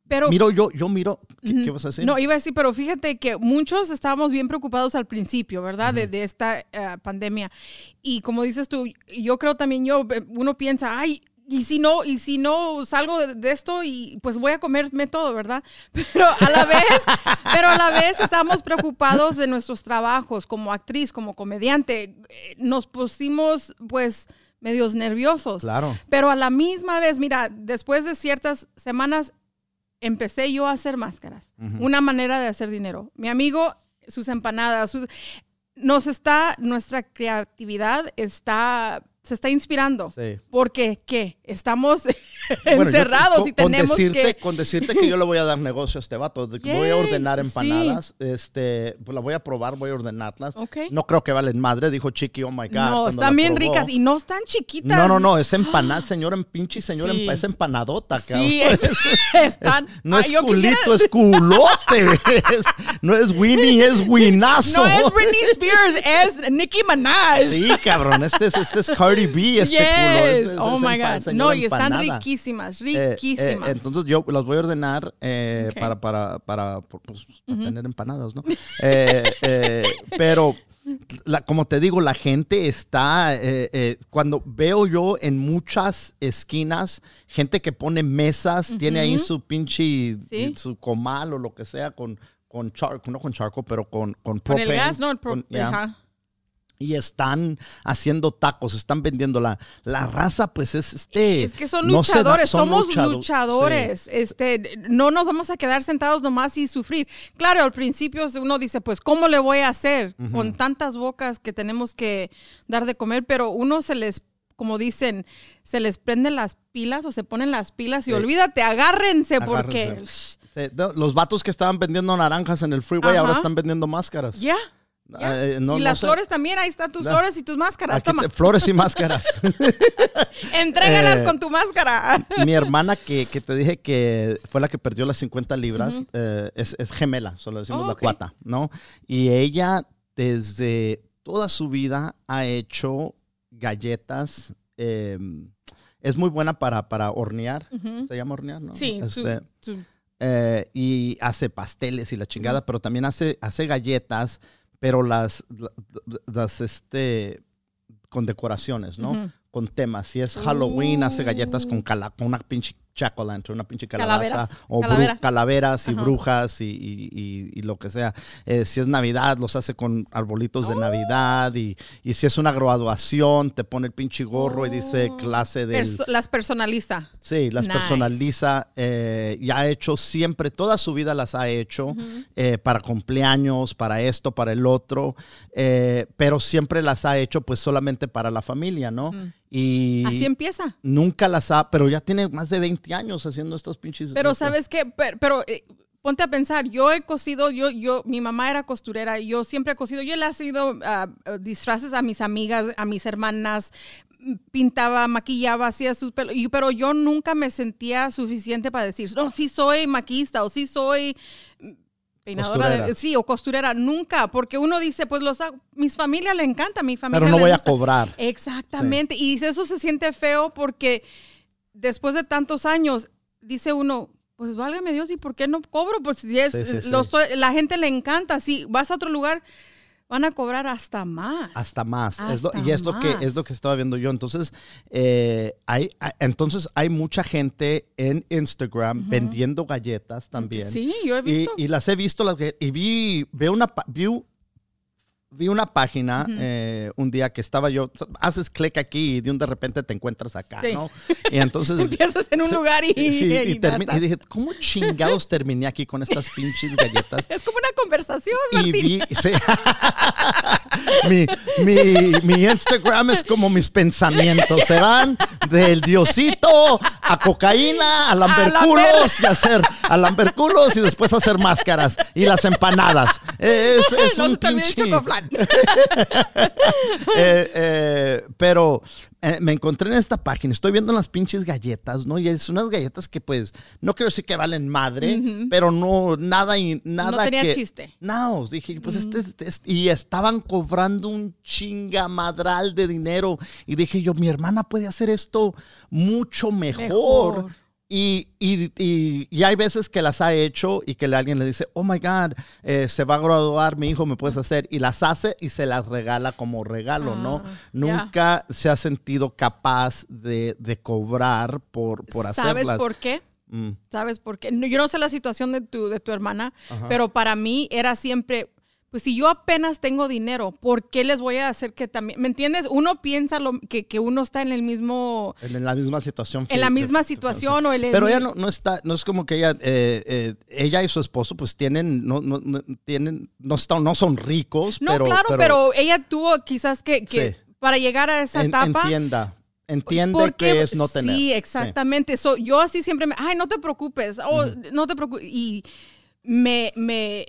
pero miro, yo, yo miro. ¿Qué, qué vas a decir? No, iba a decir, pero fíjate que muchos estábamos bien preocupados al principio, ¿verdad? de, de esta eh, pandemia. Y como dices tú, yo creo también yo, eh, uno piensa, ay, y si no, y si no salgo de, de esto y pues voy a comerme todo, ¿verdad? [laughs] Pero a la vez, pero a la vez estamos preocupados de nuestros trabajos como actriz, como comediante. Eh, Nos pusimos pues medios nerviosos. Claro. Pero a la misma vez, mira, después de ciertas semanas empecé yo a hacer máscaras. Una manera de hacer dinero. Mi amigo, sus empanadas, sus- nos está, nuestra creatividad está, se está inspirando. Sí. Porque, ¿qué? Estamos [laughs] Bueno, yo- encerrados con- y tenemos con decirte, que... Con decirte que yo le voy a dar [laughs] negocio a este vato. voy a ordenar sí. empanadas. Este, pues la voy a probar, voy a ordenarlas. Ok. No creo que valen madre, dijo Chiqui, oh my God. no, están bien probó. ricas y no están chiquitas. No, no, no, es empanada, [gasps] señor, en pinche señor, Sí. es empanadota, cabrón. Sí, es- [laughs] están... No es Ay, culito, quisiera- es culote. Es- no es Winnie, es Winazo. No es Britney Spears, es Nicki Minaj. Sí, cabrón, este es, este es Cardi B, este Yes. culo. este oh my God. No, y están riquísimas, Eh, eh, riquísimas. entonces yo las voy a ordenar eh, para, para, para, pues, para tener empanadas, ¿no? Eh, pero, la- como te digo, la gente está, eh, eh, cuando veo yo en muchas esquinas, gente que pone mesas, tiene ahí su pinche, Sí. su comal o lo que sea con, con charco, no con charco, pero con, con Con el propane, gas, no, el pro- con- ya ajá. Y están haciendo tacos, están vendiendo la, la raza, pues es este. Es que son no se da- luchadores, son somos luchado- luchadores. Este, no nos vamos a quedar sentados nomás y sufrir. Claro, al principio uno dice, pues, ¿cómo le voy a hacer con tantas bocas que tenemos que dar de comer? Pero uno se les, como dicen, se les prenden las pilas o se ponen las pilas y Sí. olvídate, agárrense, porque. Sí, los vatos que estaban vendiendo naranjas en el freeway ahora están vendiendo máscaras. ya. ya. Eh, no- y no las sé. flores también, ahí están tus flores y tus máscaras. Toma, te- flores y máscaras. [laughs] entrégalas Eh, con tu máscara. [laughs] Mi hermana que, que te dije que fue la que perdió las 50 libras, eh, es, es gemela, solo decimos Oh, la ok. cuata, ¿no? Y ella desde toda su vida ha hecho galletas eh, es muy buena para, para hornear. Se llama hornear, ¿no? Sí, Este, su- y hace pasteles y la chingada, pero también hace, hace galletas, pero las, la- las, este, con decoraciones, ¿no? Con temas. Si es Halloween, hace galletas con, Uh. cala- con una pinche jack o lantern, una pinche calabaza. Calaveras, O calaveras. calaveras y Ajá. brujas y, y- y- y lo que sea. Eh, si es Navidad, los hace con arbolitos de Oh. Navidad. Y, y si es una graduación, te pone el pinche gorro y dice Oh. clase perso- las personaliza. Sí, las Nice. personaliza eh, y ha hecho siempre, toda su vida las ha hecho eh, para cumpleaños, para esto, para el otro, eh, pero siempre las ha hecho pues solamente para la familia, ¿no? Mm. Y Así empieza. nunca las ha, pero ya tiene más de 20 años haciendo estos pinches. Pero sabes qué, pero, pero, eh, ponte a pensar, yo he cosido, yo, yo, mi mamá era costurera, yo siempre he cosido, yo le he sido ah, disfraces a mis amigas, a mis hermanas, pintaba, maquillaba, hacía sus pelos, pero yo nunca me sentía suficiente para decir, no, sí soy maquista o sí soy peinadora, de- sí, o costurera, nunca, porque uno dice, pues los, hago- mis familia le encanta, mi familia Pero no voy a cobrar. Exactamente. Y dice, eso se siente feo porque después de tantos años, dice uno, pues válgame Dios, ¿y por qué no cobro? Pues si es, Sí, sí, sí. la gente le encanta. Si vas a otro lugar, van a cobrar hasta más. Hasta más. Es lo- y es lo, que, es lo que estaba viendo yo. Entonces, eh, hay, hay- entonces hay mucha gente en Instagram vendiendo galletas también. Sí, yo he Y, visto. y las he visto las y vi, veo una, vi, vi una página eh, un día que estaba yo, haces clic aquí y de un de repente te encuentras acá, Sí. ¿no? Y entonces... [laughs] Empiezas en un lugar y, sí, y, dije, ¿cómo chingados terminé aquí con estas pinches galletas? [laughs] es como una conversación, Y vi, sí. [laughs] mi, mi, mi Instagram es como mis pensamientos. Se van del diosito a cocaína, a lamberculos y a hacer a lamberculos y después a hacer máscaras y las empanadas. Es, es no un pinche- [laughs] eh, eh, pero eh, me encontré en esta página, estoy viendo las pinches galletas, ¿no? Y es unas galletas que pues, no quiero decir que valen madre, pero no, nada y nada No tenía que- chiste. No, dije, pues este, este- y estaban cobrando un chingamadral de dinero. Y dije yo, mi hermana puede hacer esto mucho mejor. Mejor. Y, y- y- y hay veces que las ha hecho y que alguien le dice, oh my God, eh, se va a graduar mi hijo, me puedes hacer. Y las hace y se las regala como regalo, ¿no? Ah, Nunca se ha sentido capaz de, de cobrar por, por ¿Sabes hacerlas. por qué? Mm, ¿Sabes por qué? No, Yo no sé la situación de tu, de tu hermana, Ajá. pero para mí era siempre, pues si yo apenas tengo dinero, ¿por qué les voy a hacer que también, ¿me entiendes? Uno piensa lo, que, que uno está en el mismo, en la misma situación. en la misma situación o el... Pero ella no, no está, no es como que ella, eh, eh, ella y su esposo pues tienen, no, no, no tienen, no, no son ricos, No, pero, claro, pero, ella tuvo quizás que, que Sí. para llegar a esa en- etapa... entienda, entiende porque- que es no tener. Sí, exactamente. So, yo así siempre me, ay, no te preocupes, oh, no te preocupes. Y me, me,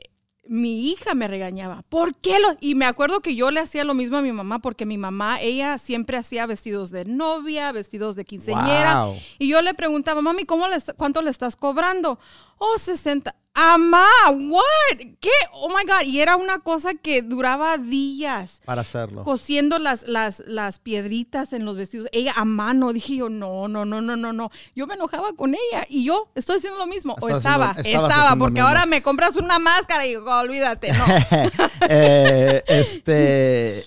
mi hija me regañaba. ¿Por qué lo? Y me acuerdo que yo le hacía lo mismo a mi mamá, porque mi mamá, ella siempre hacía vestidos de novia, vestidos de quinceñera. Wow. Y yo le preguntaba, mami, ¿cómo le, ¿cuánto le estás cobrando? Oh, 60. Amá, what? ¿Qué? Oh my God. Y era una cosa que duraba días Para hacerlo. cosiendo las, las, las piedritas en los vestidos, ella a mano, dije yo, no, no, no, no, no, no. Yo me enojaba con ella y yo estoy haciendo lo mismo. o estaba, haciendo- estaba, porque ahora me compras una máscara y digo, olvídate, no. [laughs] Eh, este,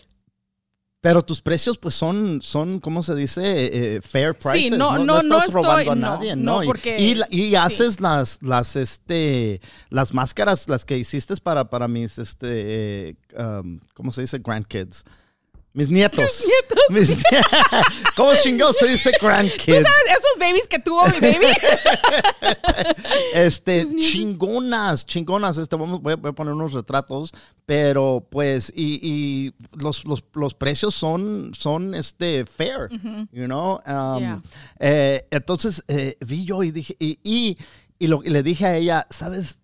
pero tus precios pues son, son ¿cómo se dice? Eh, fair prices. no, no, no estás estoy- robando a nadie, no, ¿no? Y- porque- y, y sí. haces las, las, este, las máscaras, las que hiciste para, para mis, este, eh, um, ¿cómo se dice? Grandkids. Mis nietos. [laughs] Mis nie- [laughs] ¿Cómo chingados se dice grandkids? ¿Sabes? Esos babies que tuvo mi baby. [laughs] Este, nietos. chingonas, chingonas. Este, voy, a, poner unos retratos, pero pues, y, y los, los, los precios son, son este, fair, you know. Um, Yeah. eh, entonces, eh, vi yo y dije, y, y, y lo, y le dije a ella, ¿sabes?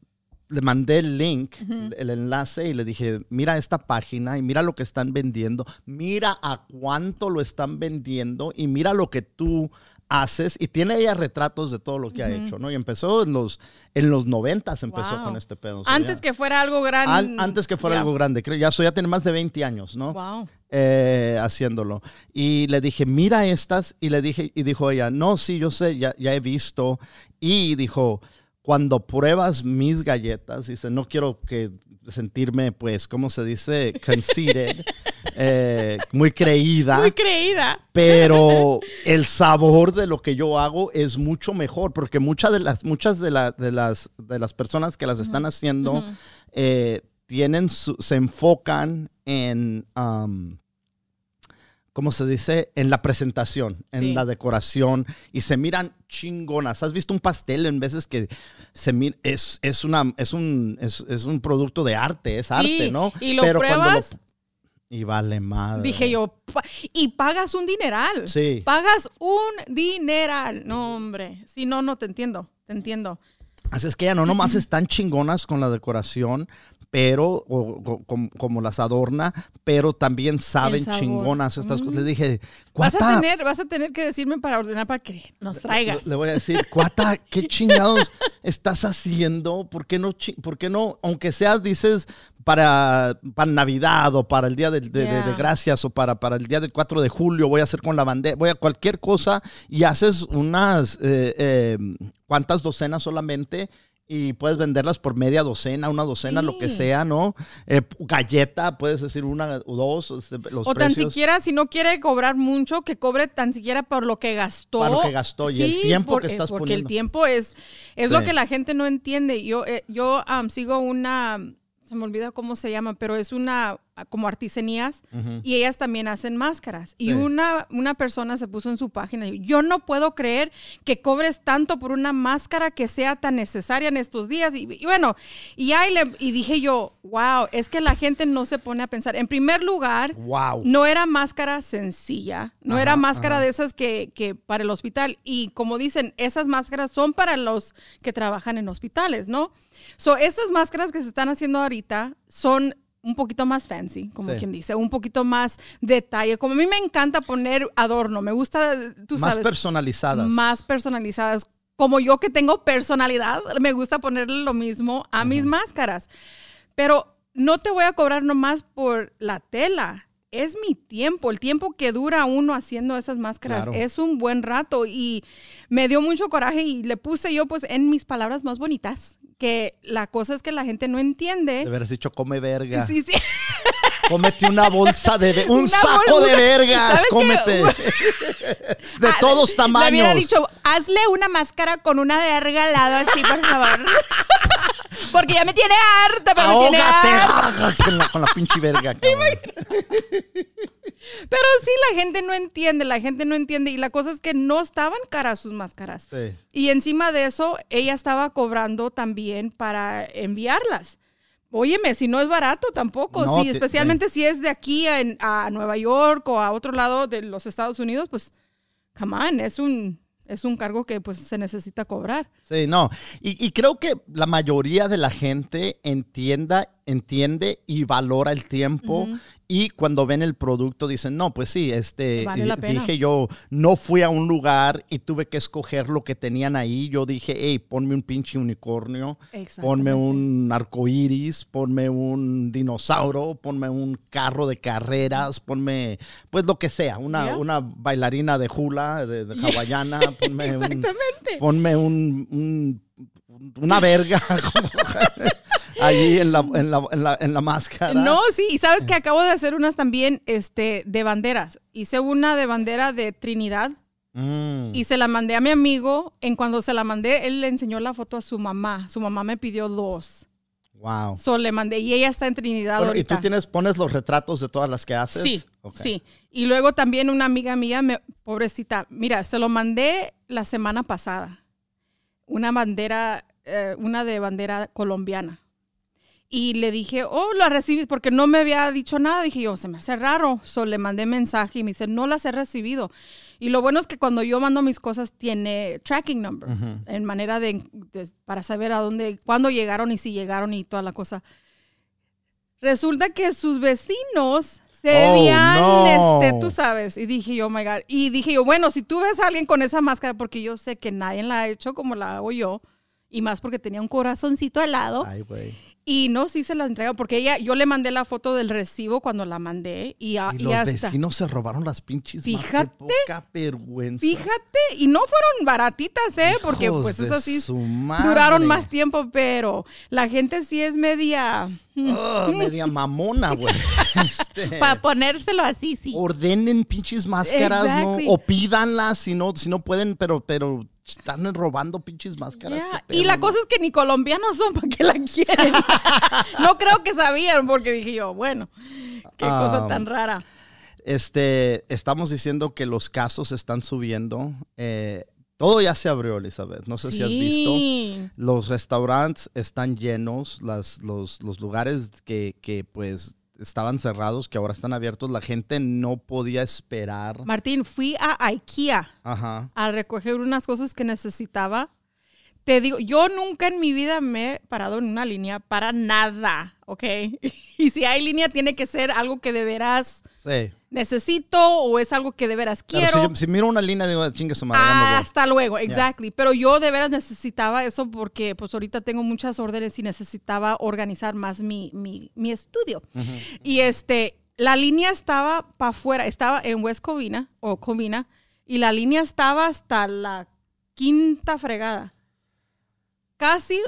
Le mandé el link, el enlace y le dije, mira esta página y mira lo que están vendiendo, mira a cuánto lo están vendiendo y mira lo que tú haces y tiene ella retratos de todo lo que ha hecho, ¿no? Y empezó en los en los noventas empezó con este pedo. antes que fuera algo grande. antes que fuera algo grande, creo, ya, ya tiene más de 20 años, ¿no? Wow. Eh, haciéndolo. Y le dije, mira estas, y le dije, y dijo ella, no, sí, yo sé, ya, ya he visto. Y dijo, cuando pruebas mis galletas, dice, no quiero que sentirme, pues, ¿cómo se dice? Conceited, [laughs] eh, muy creída. Muy creída. Pero el sabor de lo que yo hago es mucho mejor, porque muchas de las, muchas de, de, las, de las personas que las están haciendo eh, tienen se enfocan en... Um, ¿cómo se dice? En la presentación, en la decoración y se miran chingonas. ¿Has visto un pastel en veces que se es, es, una, es, un, es, un producto de arte, es arte, ¿no? Y lo pruebas. y vale madre. Dije yo, y pagas un dineral. Sí. Pagas un dineral. No, hombre. Si no, no te entiendo. Te entiendo. Así es que ya no nomás están chingonas con la decoración, pero como, las adorna, pero también saben chingonas estas cosas. Le mm. dije, ¿Vas a, tener, vas a tener que decirme para ordenar para que nos traigas. Le, voy a decir, Cuata, ¿qué [laughs] chingados estás haciendo? ¿Por qué no, por qué no aunque sea, dices, para, para Navidad o para el Día de, Gracias o para, para el Día del 4 de julio, voy a hacer con la bandera, voy a cualquier cosa y haces unas, eh, eh, ¿cuántas docenas solamente? Y puedes venderlas por media docena, una docena, lo que sea, ¿no? Eh, galleta, puedes decir una o dos. Este, los o tan siquiera, si no quiere cobrar mucho, que cobre tan siquiera por lo que gastó. Por lo que gastó y el tiempo que estás porque poniendo. Porque el tiempo es, es lo que la gente no entiende. Yo, eh, yo sigo una, se me olvida cómo se llama, pero es una como artesanías y ellas también hacen máscaras. Y una, una persona se puso en su página y yo no puedo creer que cobres tanto por una máscara que sea tan necesaria en estos días. Y, bueno, y ahí le, y dije yo, wow, es que la gente no se pone a pensar. En primer lugar, wow. no era máscara sencilla, no era máscara de esas que, que para el hospital. Y como dicen, esas máscaras son para los que trabajan en hospitales, ¿no? So, esas máscaras que se están haciendo ahorita son un poquito más fancy, como quien dice, un poquito más detalle. Como a mí me encanta poner adorno, me gusta, tú más sabes. Más personalizadas. Más personalizadas. Como yo que tengo personalidad, [laughs] me gusta ponerle lo mismo a mis máscaras. Pero no te voy a cobrar nomás por la tela. Es mi tiempo, el tiempo que dura uno haciendo esas máscaras. Es un buen rato y me dio mucho coraje y le puse yo pues en mis palabras más bonitas que la cosa es que la gente no entiende. De haber dicho come verga. Sí, sí. [laughs] Cómete una bolsa de un [laughs] saco de vergas, cómete. [laughs] de ah, todos tamaños. Me hubiera dicho, hazle una máscara con una verga al lado así, por favor. [laughs] Porque ya me tiene harta, pero me tiene harta. Con la, con la pinche verga. Pero sí, la gente no entiende, la gente no entiende. Y la cosa es que no estaban caras sus máscaras. Y encima de eso, ella estaba cobrando también para enviarlas. Óyeme, si no es barato tampoco, sí, especialmente si es de aquí a, a, Nueva York o a otro lado de los Estados Unidos, pues, come on, es un, es un cargo que pues se necesita cobrar. Sí, no, y, creo que la mayoría de la gente entienda, entiende y valora el tiempo y cuando ven el producto dicen, no, pues sí, este, dije yo, no fui a un lugar y tuve que escoger lo que tenían ahí. Yo dije, hey, ponme un pinche unicornio, ponme un arco iris, ponme un dinosaurio, ponme un carro de carreras, ponme, pues lo que sea, una, una bailarina de hula, de, hawaiana, ponme [laughs] un, ponme un, una verga. [laughs] allí en la, en la, en la, en la máscara. No, sí, y sabes que acabo de hacer unas también este, de banderas. Hice una de bandera de Trinidad. Mm. Y se la mandé a mi amigo. En cuando se la mandé, él le enseñó la foto a su mamá. Su mamá me pidió dos. Wow. So le mandé y ella está en Trinidad. ¿Y tú tienes, pones los retratos de todas las que haces? Sí, sí. Y luego también una amiga mía, me, pobrecita, mira, se lo mandé la semana pasada. Una bandera, eh, una de bandera colombiana. Y le dije, oh, lo recibí, porque no me había dicho nada. Dije yo, se me hace raro. So, le mandé mensaje y me dice, no las he recibido. Y lo bueno es que cuando yo mando mis cosas tiene tracking number, en manera de, de- para saber a dónde, cuándo llegaron y si llegaron y toda la cosa. Resulta que sus vecinos se Oh, no. este, tú sabes. Y dije yo, oh my God. Y dije yo, bueno, si tú ves a alguien con esa máscara, porque yo sé que nadie la ha hecho como la hago yo, y más porque tenía un corazoncito al lado. Ay, güey. Y no, sí se la entrego, porque ella, yo le mandé la foto del recibo cuando la mandé y, a- Y y los hasta. vecinos se robaron las pinches más. Fíjate. poca vergüenza. Fíjate, y no fueron baratitas, ¿eh? Porque pues eso sí duraron más tiempo, pero la gente sí es media... Ah, media mamona, güey. [laughs] Este, Para ponérselo así, sí. ordenen pinches máscaras, Exactly. ¿no? O pídanlas si no, si no pueden, pero, pero están robando pinches máscaras. Yeah, Y la ¿no? cosa es que ni colombianos son para que la quieren. [laughs] no creo que sabían, porque dije yo, bueno, qué Ah, cosa tan rara. Este, estamos diciendo que los casos están subiendo. Eh, todo ya se abrió, Elizabeth. No sé si has visto. Los restaurantes están llenos, las, los, los lugares que, que, pues estaban cerrados, que ahora están abiertos, la gente no podía esperar. Martín, fui a IKEA Ajá. a recoger unas cosas que necesitaba. Te digo, yo nunca en mi vida me he parado en una línea para nada, ¿ok? [laughs] Y si hay línea, tiene que ser algo que de veras Sí. necesito o es algo que de veras quiero. si, yo- si miro una línea, digo, "Ah, chingue su madre, ya me voy". Hasta luego, exactly. Pero yo de veras necesitaba eso porque pues ahorita tengo muchas órdenes y necesitaba organizar más mi, mi, mi estudio. Y este, la línea estaba para afuera, estaba en West Covina o Covina y la línea estaba hasta la quinta fregada. Casi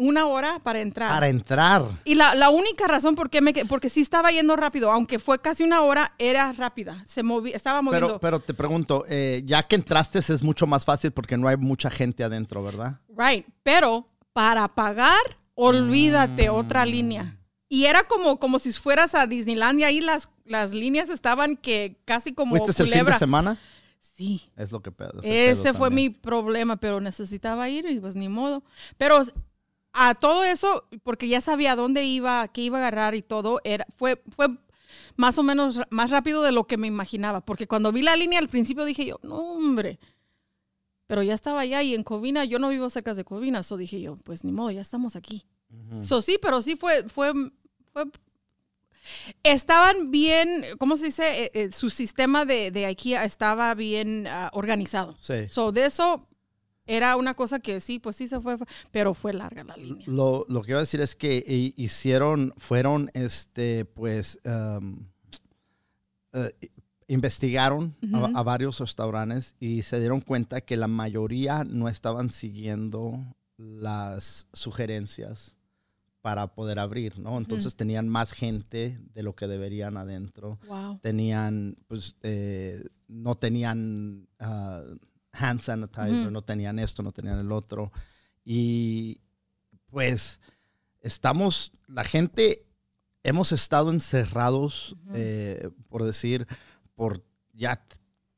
una hora para entrar. Para entrar. Y la, la única razón por qué me que- porque sí estaba yendo rápido, aunque fue casi una hora, era rápida. Se movía, estaba moviendo. Pero, pero te pregunto, eh, ya que entraste es mucho más fácil porque no hay mucha gente adentro, ¿verdad? Right, pero para pagar, olvídate Mm. otra línea. Y era como, como si fueras a Disneylandia, ahí las, las líneas estaban que casi como ¿Fuiste el fin de semana? Sí, Es lo que pedo. ese fue mi problema, pero necesitaba ir y pues ni modo. Pero a todo eso, porque ya sabía dónde iba, qué iba a agarrar y todo, era, fue, fue más o menos más rápido de lo que me imaginaba. Porque cuando vi la línea al principio dije yo, no hombre. Pero ya estaba allá y en Covina, yo no vivo cerca de Covina, so dije yo, pues ni modo, ya estamos aquí. So sí, pero sí fue, fue, fue estaban bien, ¿cómo se dice? Eh, eh, su sistema de, de IKEA estaba bien ah, organizado. Sí. So, de eso era una cosa que sí, pues sí se fue, pero fue larga la línea. Lo, lo que iba a decir es que hi- hicieron, fueron, este, pues, um, eh, investigaron a- Ujú. a, varios restaurantes y se dieron cuenta que la mayoría no estaban siguiendo las sugerencias para poder abrir, ¿no? Entonces tenían más gente de lo que deberían adentro. Wow. Tenían, pues, eh, no tenían ah, hand sanitizer, no tenían esto, no tenían el otro. Y pues estamos, la gente, hemos estado encerrados, eh, por decir, por ya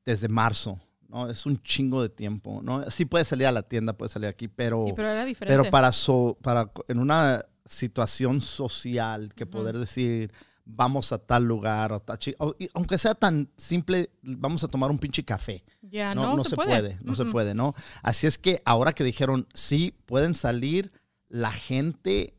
desde marzo, ¿no? Es un chingo de tiempo, ¿no? Sí puedes salir a la tienda, puedes salir aquí, pero, Sí, pero era diferente. pero para, so- para en una situación social que poder decir vamos a tal lugar o tal aunque sea tan simple vamos a tomar un pinche café ya, no, no se, puede, no se puede no así es que ahora que dijeron sí pueden salir la gente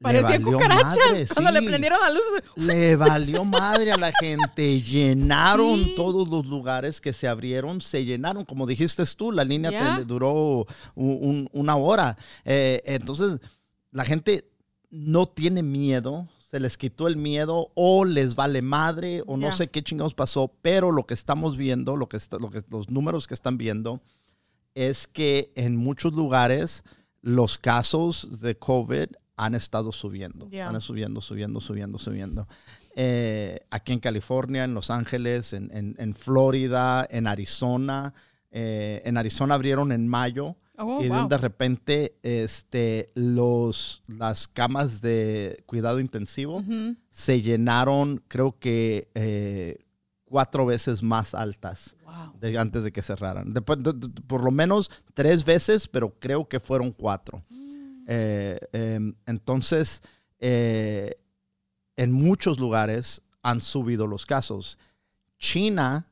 le Parecían valió cucarachas madre, cuando le prendieron la luz. Le valió madre a la gente. [laughs] Llenaron Sí. todos los lugares que se abrieron, se llenaron. Como dijiste tú, la línea te- duró un- un- una hora. Eh, entonces, la gente no tiene miedo. Se les quitó el miedo o les vale madre o no sé qué chingados pasó, pero lo que estamos viendo, lo que, está- lo que los números que están viendo es que en muchos lugares los casos de COVID han estado subiendo. Han subiendo, subiendo, subiendo, subiendo. Eh, aquí en California, en Los Ángeles, en, en- en Florida, en Arizona. Eh, en Arizona abrieron en mayo Oh, y de, wow. de repente este, los, las camas de cuidado intensivo se llenaron, creo que eh, cuatro veces más altas Wow. de- antes de que cerraran. De- por lo menos tres veces, pero creo que fueron cuatro. Mm. Eh, em, entonces, eh, en muchos lugares han subido los casos. China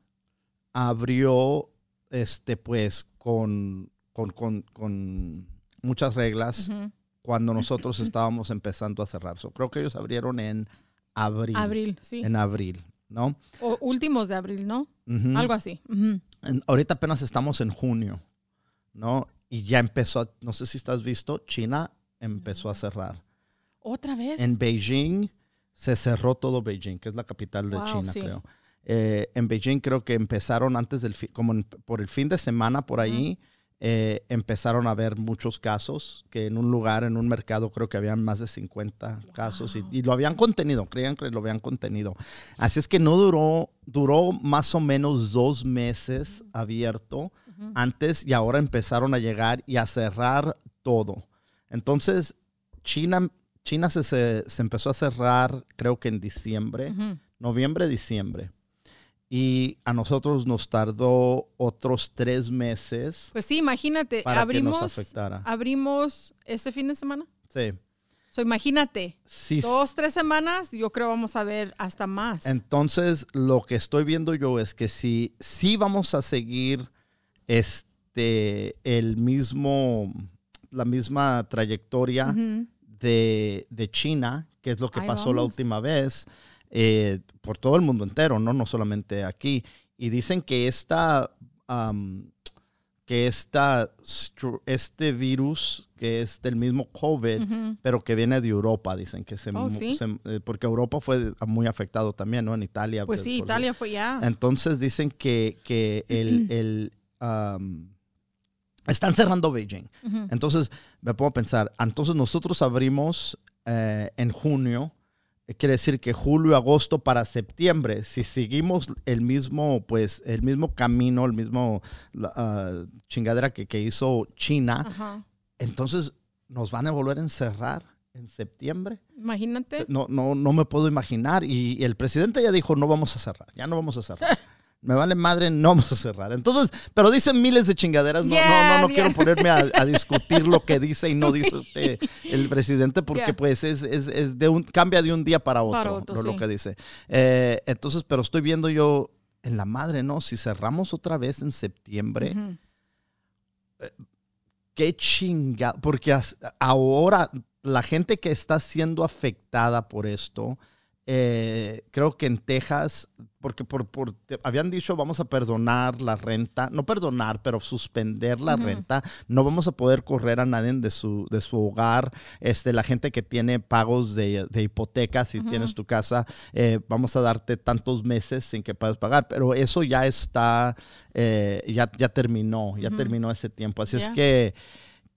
abrió, este, pues, con, con, con, con muchas reglas Ujú. cuando nosotros estábamos empezando a cerrar. So, creo que ellos abrieron en abril. Abril, sí. En abril, ¿no? O últimos de abril, ¿no? Ujú. Algo así. Ujú. En- ahorita apenas estamos en junio, ¿no? Y ya empezó, a- no sé si estás visto, China empezó a cerrar. ¿Otra vez? En Beijing se cerró todo Beijing, que es la capital de Wow, China, sí. creo. Eh, en Beijing creo que empezaron antes del, como en- por el fin de semana por ahí, eh, empezaron a haber muchos casos, que en un lugar, en un mercado, creo que habían más de 50 casos y, Wow. y lo habían contenido, creían que lo habían contenido. Así es que no duró, duró más o menos dos meses abierto antes y ahora empezaron a llegar y a cerrar todo. Entonces, China, China se, se- se empezó a cerrar creo que en diciembre, noviembre, diciembre. Y a nosotros nos tardó otros tres meses Pues sí, imagínate, para que abrimos, nos afectara. abrimos este fin de semana. Sí. So, imagínate, Sí, dos, tres semanas, yo creo vamos a ver hasta más. Entonces, lo que estoy viendo yo es que si, si vamos a seguir este, el mismo, la misma trayectoria de, de China, que es lo que Ahí pasó la última vez, eh, por todo el mundo entero, ¿no? no solamente aquí. Y dicen que esta, am, que esta, este virus, que es del mismo COVID, Ujú. pero que viene de Europa, dicen que se, Oh, ¿sí? se- eh, porque Europa fue muy afectado también, ¿no? En Italia. Pues sí, Italia fue ya. Entonces dicen que, que el, el, am, están cerrando Beijing. Ujú. Entonces me puedo pensar, entonces nosotros abrimos eh, en junio, quiere decir que julio, agosto para septiembre, si seguimos el mismo, pues, el mismo camino, el mismo ah, chingadera que, que hizo China, Ajá. entonces nos van a volver a encerrar en septiembre. Imagínate. No, no, no me puedo imaginar. Y, y el presidente ya dijo, no vamos a cerrar, ya no vamos a cerrar. [laughs] Me vale madre, no [laughs] vamos a cerrar. Entonces, pero dicen miles de chingaderas. No, no, Yeah, no, no yeah. quiero ponerme a, a discutir lo que dice y no [laughs] dice este, el presidente, porque Yeah. pues es, es, es de un, cambia de un día para otro, Para otro, lo, que dice. Eh, entonces, pero estoy viendo yo en la madre, ¿no? Si cerramos otra vez en septiembre, Ujú. qué chingada, porque as- ahora la gente que está siendo afectada por esto, eh, creo que en Texas, porque por, habían dicho vamos a perdonar la renta, no perdonar, pero suspender la renta, no vamos a poder correr a nadie de su, de su hogar, este, la gente que tiene pagos de, de hipoteca, si tienes tu casa, eh, vamos a darte tantos meses sin que puedas pagar, pero eso ya está, eh, ya, ya terminó, ya terminó ese tiempo, así es que...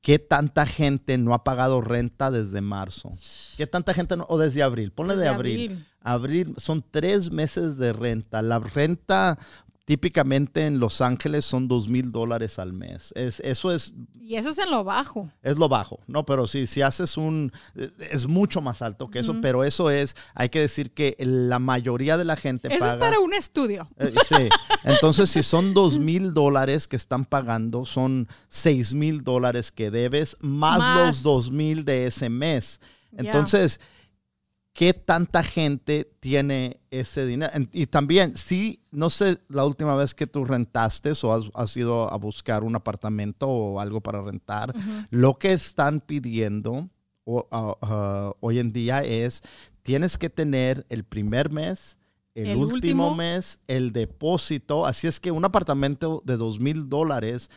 ¿Qué tanta gente no ha pagado renta desde marzo? ¿Qué tanta gente no? O desde abril. Ponle de Desde abril. Abril son tres meses de renta. La renta típicamente en Los Ángeles son dos mil dólares al mes. Es, eso es, Y eso es en lo bajo. es lo bajo, ¿no? Pero sí, si haces un... Es mucho más alto que eso, pero eso es... Hay que decir que la mayoría de la gente Eso paga... es para un estudio. Eh, sí. [laughs] Entonces, si son dos mil dólares que están pagando, son seis mil dólares que debes, más, Más. los dos mil de ese mes. Entonces, ¿qué tanta gente tiene ese dinero? Y también, si, no sé, la última vez que tú rentaste o has, has ido a buscar un apartamento o algo para rentar, lo que están pidiendo o- hoy en día es, tienes que tener el primer mes, el, El último, último. mes, el depósito. Así es que un apartamento de dos mil dólares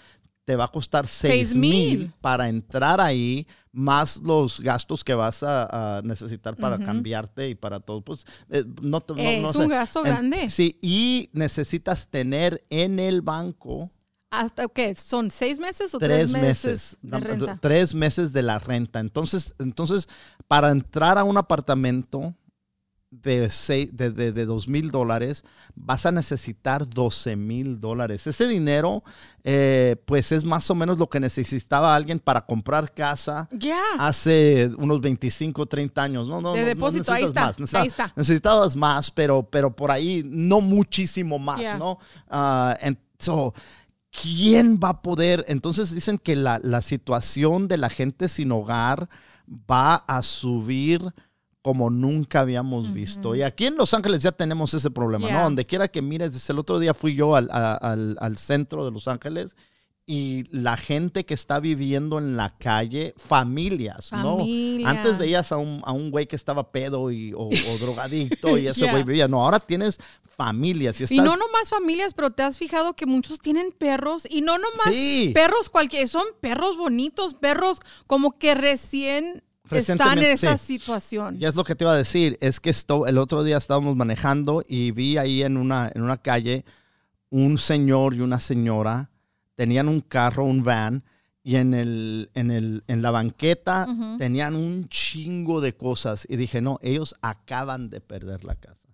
te va a costar seis Seis mil mil. para entrar ahí, más los gastos que vas a, a necesitar para cambiarte y para todo. Pues eh, no, te- no- Eh, no es sé. un gasto En- grande. Sí, y necesitas tener en el banco ¿Hasta qué? ¿Son seis meses o tres tres, meses, de no, renta? tres meses de la renta. Entonces, entonces para entrar a un apartamento de, seis- de, de, de dos mil dólares, vas a necesitar 12 mil dólares. Ese dinero, eh, pues es más o menos lo que necesitaba alguien para comprar casa Ya. hace unos 25, 30 años. No, no, De no, no depósito, ahí necesitas está, más. Necesita- ahí está. Necesitabas más, pero, pero por ahí no muchísimo más, Yeah. ¿no? Ah, so, ¿Quién va a poder? Entonces dicen que la, la situación de la gente sin hogar va a subir como nunca habíamos visto. Y aquí en Los Ángeles ya tenemos ese problema, Yeah. ¿no? Donde quiera que mires, desde el otro día fui yo al, a- al- al centro de Los Ángeles y la gente que está viviendo en la calle, familias, ¿no? Familia. Antes veías a un, a un güey que estaba pedo y, o, o [laughs] drogadicto y ese Yeah. güey vivía. No, ahora tienes familias y estás... Y no nomás familias, pero te has fijado que muchos tienen perros y no nomás Sí. perros cualquier, son perros bonitos, perros como que recién están en esa situación. Ya es lo que te iba a decir, es que esto, el otro día estábamos manejando y vi ahí en una, en una calle un señor y una señora, tenían un carro, un van, y en, el, en, el, en la banqueta Ujú. tenían un chingo de cosas. Y dije, no, ellos acaban de perder la casa.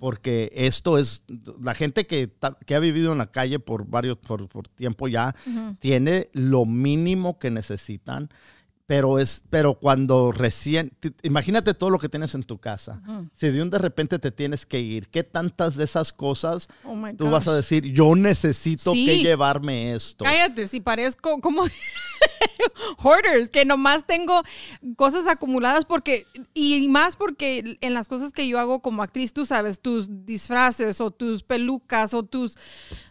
Porque esto es, la gente que, que ha vivido en la calle por varios, por, por tiempo ya, Ujú. tiene lo mínimo que necesitan, pero es, pero cuando recién, imagínate todo lo que tienes en tu casa. Si de un de repente te tienes que ir, ¿qué tantas de esas cosas Oh tú vas a decir, yo necesito Sí. que llevarme esto? Cállate, si parezco como [laughs] [laughs] hoarders, que nomás tengo cosas acumuladas porque, y más porque en las cosas que yo hago como actriz, tú sabes, tus disfraces o tus pelucas o tus,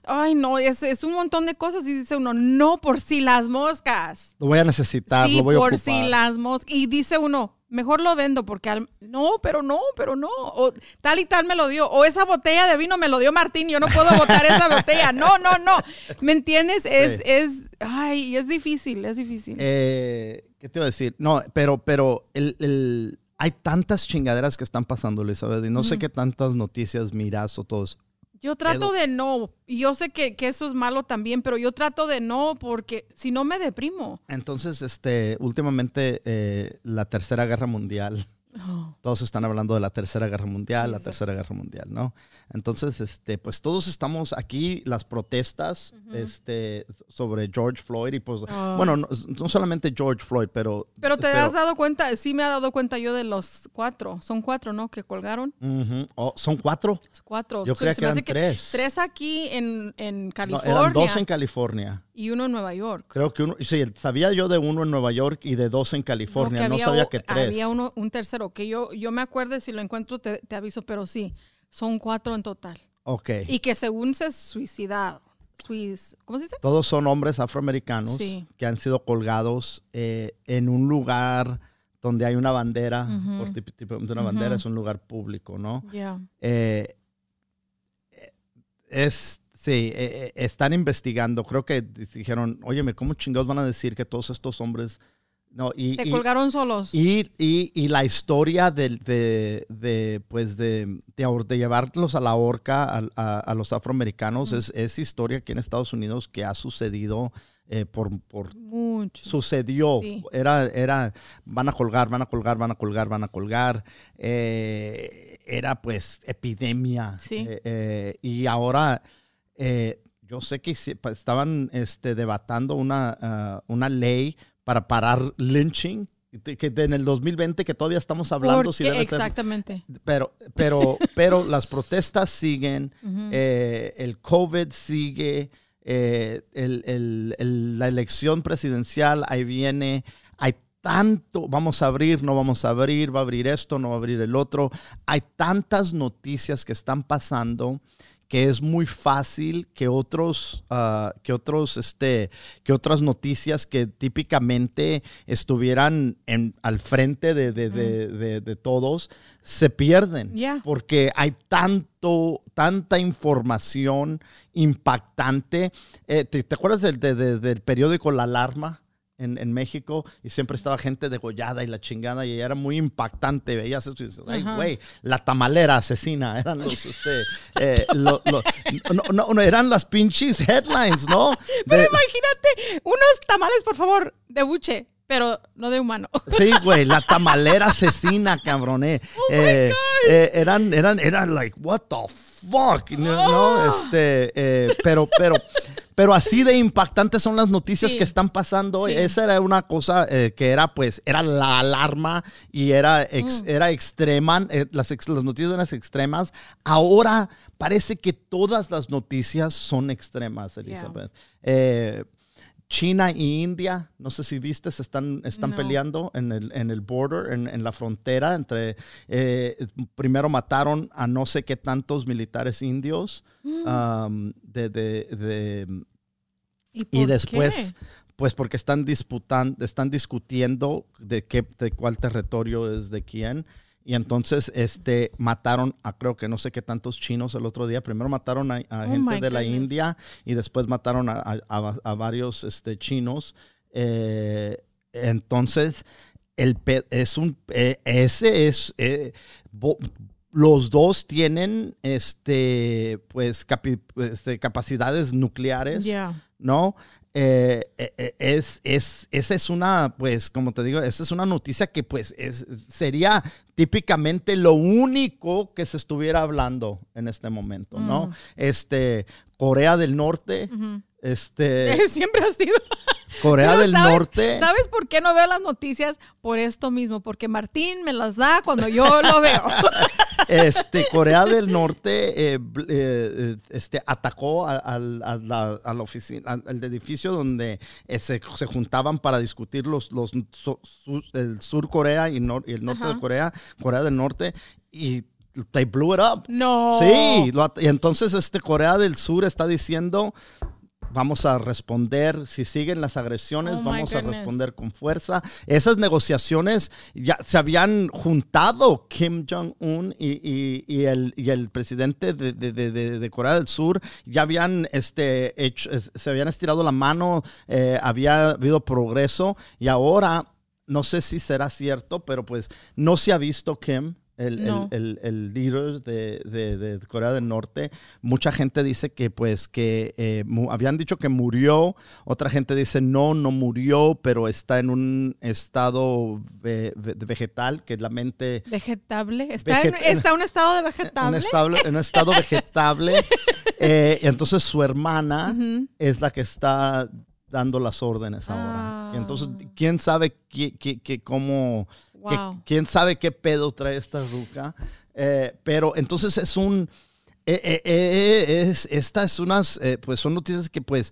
ay no, es, es un montón de cosas y dice uno, no por si las moscas. Lo voy a necesitar, sí, lo voy a por ocupar. si las moscas. Y dice uno, mejor lo vendo porque al- no, pero no, pero no. O tal y tal me lo dio. O esa botella de vino me lo dio Martín. Yo no puedo [laughs] botar esa botella. No, no, no. ¿Me entiendes? Es, Sí. es, ay, es difícil, es difícil. Eh, ¿Qué te iba a decir? No, pero, pero el, el- hay tantas chingaderas que están pasando, Elizabeth, y no sé qué tantas noticias miras o todo eso. Yo trato Edu- de no. Y yo sé que, que eso es malo también, pero yo trato de no porque si no me deprimo. Entonces, este, últimamente eh, la Tercera Guerra Mundial, todos están hablando de la Tercera Guerra Mundial, la. Tercera Guerra Mundial, ¿no? Entonces, este, pues todos estamos aquí, las protestas, este, sobre George Floyd y pues, Oh. bueno, no, no solamente George Floyd, pero... Pero te has dado cuenta, sí me ha dado cuenta yo de los cuatro. Son cuatro, ¿no? Que colgaron. Ujú. Oh, ¿Son cuatro? Cuatro. Yo Se- creía que eran tres. Tres aquí en, en No, California eran dos en California. y uno en Nueva York. Creo que uno, sí, sabía yo de uno en Nueva York y de dos en California, que no, había sabía que tres. Había uno, un tercero, que yo, yo me acuerdo, si lo encuentro te, te aviso, pero sí, son cuatro en total. Ok. Y que según se suicidado. Suis- ¿Cómo se dice? Todos son hombres afroamericanos Sí. que han sido colgados eh, en un lugar donde hay una bandera, Ujú. por tipo, tipo de una bandera, es un lugar público, ¿no? Ya. Eh, es, sí, eh, están investigando, creo que dijeron, óyeme, ¿cómo chingados van a decir que todos estos hombres... No, y, Se y- colgaron solos. y, y- y la historia del- de, de, pues de, de de llevarlos a la horca a, a- a los afroamericanos es, es historia aquí en Estados Unidos que ha sucedido eh, por, por Mucho. sucedió. Sí. Era, era, van a colgar, van a colgar, van a colgar, van a colgar. Eh, era pues epidemia. Sí. Eh, y ahora yo sé que estaban este, debatando una, ah, una ley para parar lynching. Que en el 2020, que todavía estamos hablando si debe ser exactamente. pero, pero, [laughs] pero las protestas siguen, eh, el COVID sigue, eh, el- el- el- la elección presidencial ahí viene, hay tanto, vamos a abrir, no vamos a abrir, va a abrir esto, no va a abrir el otro, hay tantas noticias que están pasando que es muy fácil que otros, ah, que otros, este, que otras noticias que típicamente estuvieran en, al frente de, de- de- todos se pierden. Porque hay tanto, tanta información impactante. Eh, ¿te, te acuerdas del, de- de- del periódico La Alarma? En, en México y siempre estaba gente degollada y la chingada y era muy impactante. Veías eso y dices, ay, güey, la tamalera asesina. [laughs] Eran los, este, eh, lo- lo- no, no, no, eran las pinches headlines, ¿no? [laughs] Pero De- imagínate, unos tamales, por favor, de buche, pero no de humano. [laughs] Sí, güey, la tamalera asesina, cabrón. eh. Eh, eh, eran, eran, eran like, what the fuck, no, no, este, pero, pero, pero así de impactantes son las noticias Sí. que están pasando. Sí. Esa era una cosa eh, que era, pues, era la alarma y era, ex- Mm. era extrema, eh, las, ex- las noticias eran extremas. Ahora parece que todas las noticias son extremas, Elizabeth. Eh, China y India, no sé si viste, se están, están No. peleando en el, en el border, en, en la frontera entre, eh, primero mataron a no sé qué tantos militares indios um, de, de- de- ¿Y, después, qué? pues porque están disputando, están discutiendo de qué, de cuál territorio es de quién. Y entonces, este, mataron a creo que no sé qué tantos chinos el otro día. Primero mataron a, a Oh, gente de la goodness. India y después mataron a, a- a- a varios este, chinos. Eh, entonces, el es un, eh, ese es, eh, los dos tienen, este, pues, capi- este, capacidades nucleares. ¿No? Eh, eh, eh, es, es, esa es una, pues, como te digo, esa es una noticia que, pues, es, sería típicamente lo único que se estuviera hablando en este momento, ¿no? Mm. Este, Corea del Norte, este, [laughs] Siempre ha sido. Corea del ¿sabes- Norte. ¿Sabes por qué no veo las noticias? Por esto mismo, porque Martín me las da cuando yo lo veo. [laughs] Este, Corea del Norte eh, eh, eh, este, atacó a, al- a la, a la oficina, al, al edificio donde eh, se, se juntaban para discutir los, los so- el sur Corea y, nor- y el norte Ajá. de Corea, Corea del Norte, y they blew it up. No. Sí, lo y entonces este Corea del Sur está diciendo, vamos a responder, si siguen las agresiones, Oh, vamos a responder con fuerza. Esas negociaciones ya se habían juntado Kim Jong-un y, y- y el, y el presidente de, de- de- de- de Corea del Sur, ya habían este, hecho, se habían estirado la mano, eh, había habido progreso y ahora... No sé si será cierto, pero pues no se ha visto Kim, el, el- No. el, el líder de, de- de Corea del Norte. Mucha gente dice que pues que eh, habían dicho que murió, otra gente dice no, no murió, pero está en un estado ve- ve- vegetal, que la mente... Vegetable. Está, en, Veget- está en un estado de Un vegetable. estado, en un estado vegetable. [laughs] Eh, entonces su hermana Ujú. es la que está dando las órdenes ahora. Y entonces, Ah. ¿quién sabe qué, qué- qué- cómo... que-. ¿Quién sabe qué pedo trae esta ruca? Eh, pero entonces es un... eh, eh, eh, es, estas unas, eh, pues son noticias que pues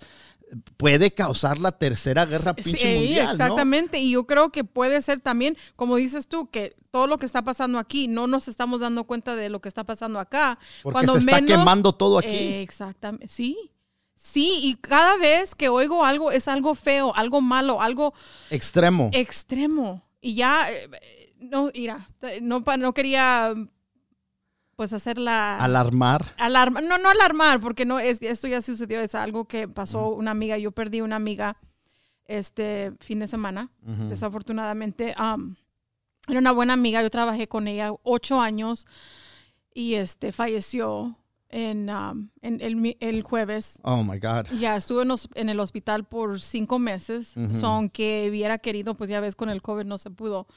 puede causar la tercera guerra Sí, pinche mundial, ¿no? exactamente. Y yo creo que puede ser también, como dices tú, que todo lo que está pasando aquí, no nos estamos dando cuenta de lo que está pasando acá. Porque Cuando se está menos- quemando todo aquí. Eh, exactamente. Sí. Sí, y cada vez que oigo algo es algo feo, algo malo, algo Extremo. extremo. Y ya, eh, eh, no, mira, no, no quería pues hacer la... Alarmar. alarma, no, no alarmar, porque no es esto ya sucedió, es algo que pasó una amiga, yo perdí una amiga este fin de semana, desafortunadamente. am, era una buena amiga, yo trabajé con ella ocho años y este falleció en, am, en el, el jueves. Oh my God. Ya estuve en, el hospital por cinco meses. Ujú. So, aunque hubiera querido, pues ya ves, con el COVID no se pudo.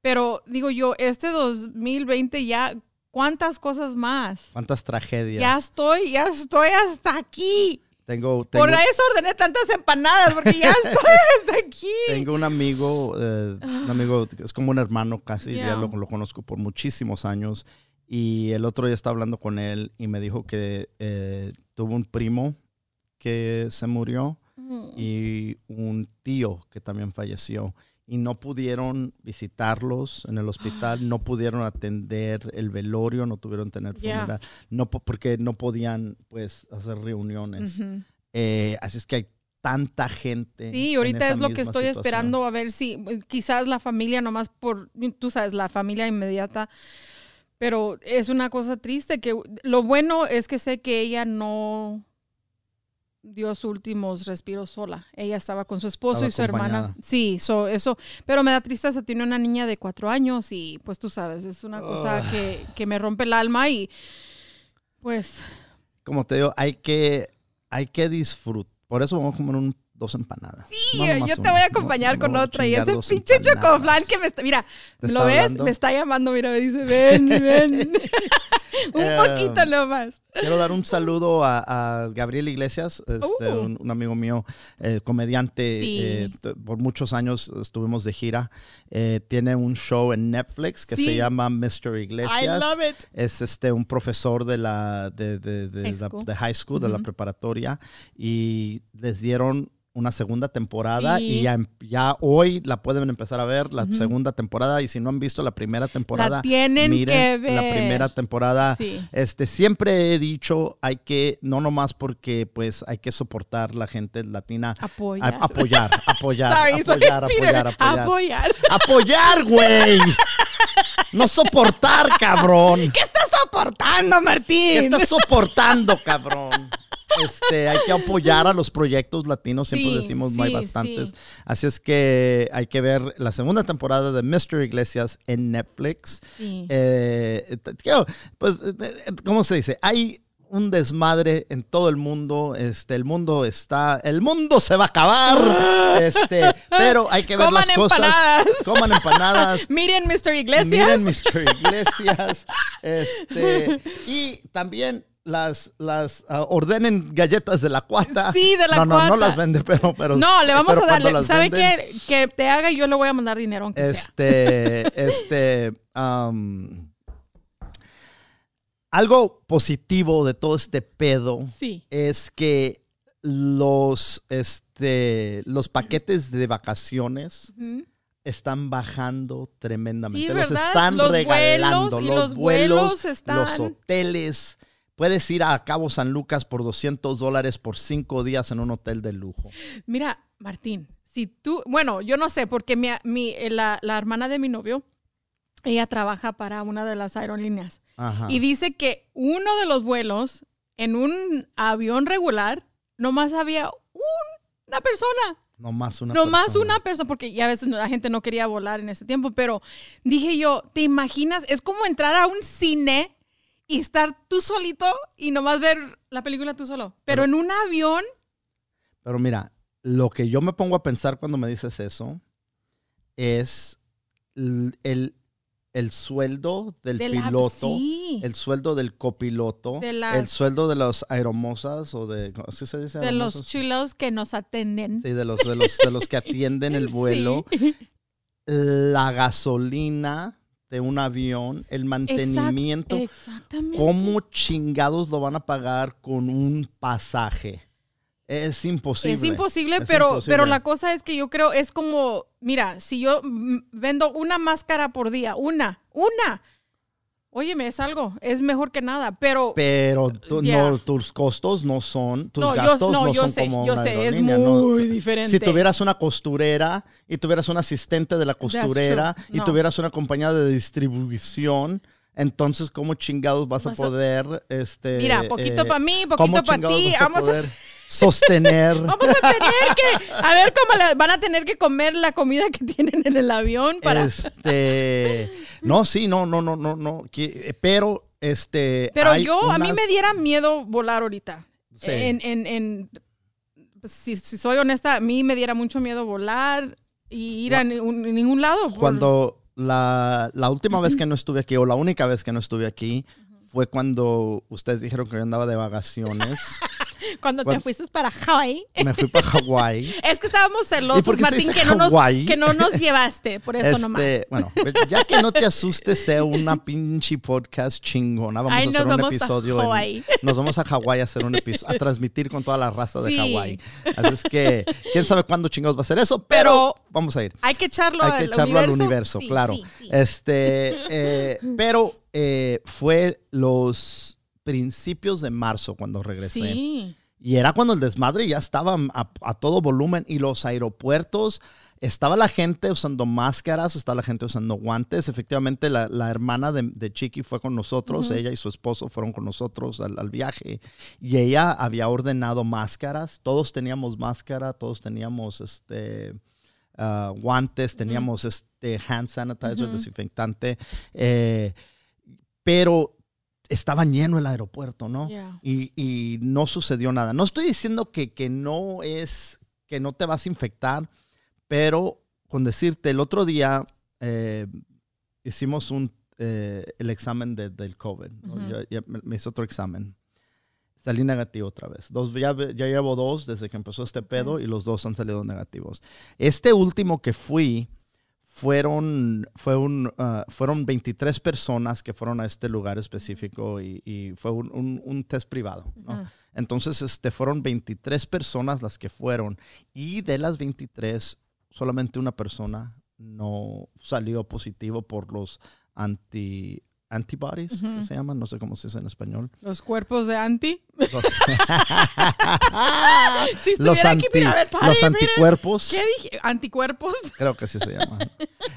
Pero digo yo, este 2020 ya, ¿cuántas cosas más? ¿Cuántas tragedias? Ya estoy, ya estoy hasta aquí. Tengo, tengo, Por eso ordené tantas empanadas, porque ya estoy [laughs] hasta aquí. tengo un amigo, eh, un amigo, que es como un hermano casi, ya lo conozco por muchísimos años. Y el otro día estaba hablando con él y me dijo que eh, tuvo un primo que se murió y un tío que también falleció. Y no pudieron visitarlos en el hospital, no pudieron atender el velorio, no tuvieron tener Yeah. funeral, no, po- porque no podían pues hacer reuniones. Ujú. Eh, así es que hay tanta gente. Sí, ahorita es lo que estoy situación. esperando a ver si eh, quizás la familia nomás por, tú sabes, la familia inmediata. Pero es una cosa triste que lo bueno es que sé que ella no dio sus últimos respiros sola. Ella estaba con su esposo Estaba y su hermana. Sí, so, eso. Pero me da tristeza, tiene una niña de cuatro años y pues tú sabes, es una cosa Ugh. que, que me rompe el alma y pues Como te digo, hay que, hay que disfrutar. Por eso vamos a comer un, dos empanadas. Sí, No yo te una. voy a acompañar No, con no, otra. Y ese pinche chocoflan que me está. Mira, ¿Te ¿lo ves? hablando? Me está llamando, mira, me dice, ven, [laughs] ven. [laughs] un Eh, poquito nomás. Quiero dar un saludo a, a Gabriel Iglesias, este, Uh. un, un amigo mío, eh, comediante. Sí. eh, por muchos años estuvimos de gira. Eh, tiene un show en Netflix que Sí. se llama Mr. Iglesias. I love it. Es este, un profesor de la de, de- de High la- school. de high school, de la preparatoria, y les dieron una segunda temporada Sí. y ya, em- ya hoy la pueden empezar a ver, la segunda temporada, y si no han visto la primera temporada, La tienen miren que ver. la primera temporada. Sí. Este, siempre he dicho, hay que, no nomás porque pues hay que soportar la gente latina, a- Apoyar. apoyar, [laughs] apoyar, Sorry, apoyar, apoyar, apoyar, Apoyar. apoyar, güey. No soportar, cabrón. ¿Qué estás soportando, Martín? ¿Qué estás soportando, cabrón? Este, hay que apoyar a los proyectos latinos, siempre Sí, decimos, sí, hay bastantes. sí. Así es que hay que ver la segunda temporada de Mr. Iglesias en Netflix. Eh, pues, eh, ¿cómo se dice? Hay un desmadre en todo el mundo. Este, el mundo está, el mundo se va a acabar. [laughs] Este, pero hay que ver Coman las cosas. empanadas. Coman empanadas. [laughs] Miren, Mr. Iglesias. Miren Mr. Iglesias. Este, y también las, las ah, ordenen galletas de la cuata. Sí, de la no, No, no Cuata. las vende, pero, pero No, le vamos a darle. ¿Sabe qué? Que te haga, yo le voy a mandar dinero aunque sea. Este, [laughs] este, um, algo positivo de todo este pedo Sí. es que los, este, los paquetes de vacaciones están bajando tremendamente. Sí, los están Los regalando. vuelos y los los vuelos, vuelos están- los hoteles. Puedes ir a Cabo San Lucas por 200 dólares por cinco días en un hotel de lujo. Mira, Martín, si tú, bueno, yo no sé, porque mi, mi- eh, la, la hermana de mi novio, ella trabaja para una de las aerolíneas Ajá. y dice que uno de los vuelos en un avión regular, nomás había un- una persona. no más una no más persona. una persona, porque ya a veces la gente no quería volar en ese tiempo, pero dije yo, ¿te imaginas? Es como entrar a un cine y estar tú solito y nomás ver la película tú solo. Pero, Pero- en un avión, Pero mira, lo que yo me pongo a pensar cuando me dices eso es el, el sueldo del piloto, sí, el sueldo del copiloto, De el las- sueldo de los aeromosas o de, ¿sí se dice? de los chulos que nos atenden. Sí, de los, de los, de los que [laughs] atienden el vuelo, Sí. [laughs] la gasolina de un avión, el mantenimiento. Exactamente. ¿Cómo chingados lo van a pagar con un pasaje? Es imposible. Es imposible, Es pero, imposible. pero la cosa es que yo creo, es como, mira, si yo vendo una máscara por día, una, una, óyeme, es algo, es mejor que nada, pero... Pero tú- no, tus costos no son, tus no, yo, gastos no, no, yo son sé, como yo una sé, es muy diferente. Si tuvieras una costurera y tuvieras un asistente de la costurera y tuvieras una compañía de distribución, entonces ¿cómo chingados vas, Vas a a- poder, este, Mira, poquito eh, para mí, poquito para ti, vamos a, poder sostener? [laughs] vamos a tener que, a ver cómo la- van a tener que comer la comida que tienen en el avión para... Este, no, sí, no, no, no, no, no, que- pero este, Pero yo, a mí me diera miedo volar ahorita. Sí. En, en, en- pues, si, si soy honesta, a mí me diera mucho miedo volar y ir a ningún lado. por- Cuando la, la última vez que no estuve aquí, o la única vez que no estuve aquí, fue cuando ustedes dijeron que yo andaba de vacaciones. [laughs] [laughs] cuando te fuiste para Hawaii. Me fui para Hawái. [laughs] Es que estábamos ¿Y celosos, Martín, que no, nos, Hawái? que no nos llevaste, por eso nomás. Este, bueno, pues, ya que no te asustes, sea una pinche podcast chingona. Vamos Ay, a hacer un episodio. en- Hawái. nos vamos a Hawái a hacer un episodio, a transmitir con toda la raza de. Hawái. Así es que, quién sabe cuándo chingados va a ser eso, pero, Pero vamos a ir. Hay que echarlo, Hay que al, echarlo universo. al universo, Sí, claro. sí. Este, eh, pero eh, fue los principios de marzo cuando regresé. Sí. Y era cuando el desmadre ya estaba a, a todo volumen y los aeropuertos, estaba la gente usando máscaras, estaba la gente usando guantes. Efectivamente, la, la hermana de, de Chiqui fue con nosotros, ella y su esposo fueron con nosotros al, al viaje. Y ella había ordenado máscaras, todos teníamos máscara, todos teníamos este... ah, guantes, teníamos este hand sanitizer, desinfectante, eh, pero estaba lleno el aeropuerto, ¿no? Yeah. y, y no sucedió nada. No estoy diciendo que, que no es, que no te vas a infectar, pero con decirte, el otro día eh, hicimos un, eh, el examen de- del COVID. ¿no? Ya- ya me, me hice otro examen. Salí negativo otra vez. Dos, ya, ya llevo dos desde que empezó este pedo y los dos han salido negativos. Este último que fui fueron, fue un, ah, fueron 23 personas que fueron a este lugar específico y, y fue un, un- un test privado. Entonces, este, fueron 23 personas las que fueron y de las 23, solamente una persona no salió positivo por los anti, antibodies, que se llaman, no sé cómo se dice en español. Los cuerpos de anti. Los, [laughs] [laughs] Si los estuviera aquí, mira, ver, pare, los anticuerpos. ¿Qué dije? Anticuerpos. [laughs] Creo que así se llama.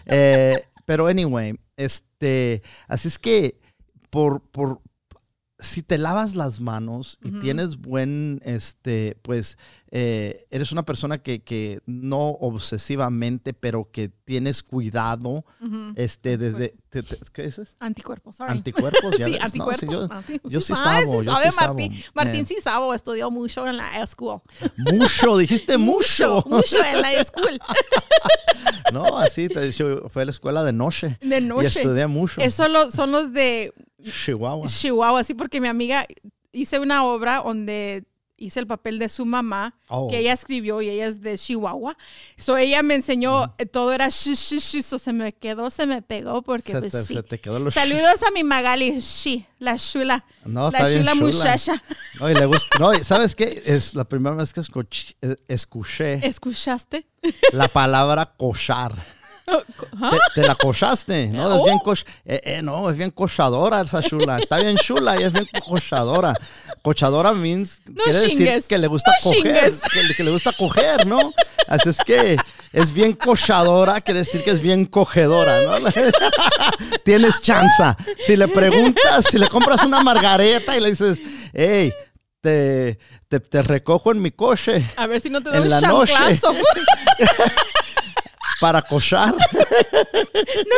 Eh, pero anyway, este, así es que por, por si te lavas las manos y tienes buen, este, pues, eh, eres una persona que, que no obsesivamente, pero que tienes cuidado, este, desde, te- te- ¿qué dices? Anticuerpos, sorry. Anticuerpos, ya [laughs] sí. No, anticuerpos. sí, yo, yo sí sabo, yo sabe sí sabo. Martín. Martín Eh. sí sabo, estudió mucho en la school. mucho, dijiste [laughs] mucho. Mucho en la school. [laughs] No, así te he dicho, fue a la escuela de noche. De Y noche. estudié mucho. Eso lo- son los de Chihuahua. Chihuahua, sí, porque mi amiga hice una obra donde hice el papel de su mamá, Oh. que ella escribió y ella es de Chihuahua. So ella me enseñó, eh, todo era shi, shi, shi, so se me quedó, se me pegó, porque se, pues te, sí. se te quedó los Saludos [laughs] a mi Magali, shi, la chula. No, la chula chula. muchacha. No, y le gusta. No, ¿sabes qué? Es la primera vez que escuch- eh, escuché ¿Escuchaste? la palabra cochar. [laughs] ¿Ah? Te, te la cochaste, ¿no? Es Oh. bien coch eh, eh, no, es bien cochadora esa chula. Está bien chula y es bien cochadora. Cochadora means No quiere decir chingues. que le gusta No coger, que, que le gusta coger, ¿no? Así es que es bien cochadora, quiere decir que es bien cogedora, ¿no? [laughs] Tienes chanza. Si le preguntas, si le compras una margareta y le dices, hey, te, te, te recojo en mi coche A ver si no te da un la noche. [laughs] para cochar. [laughs] no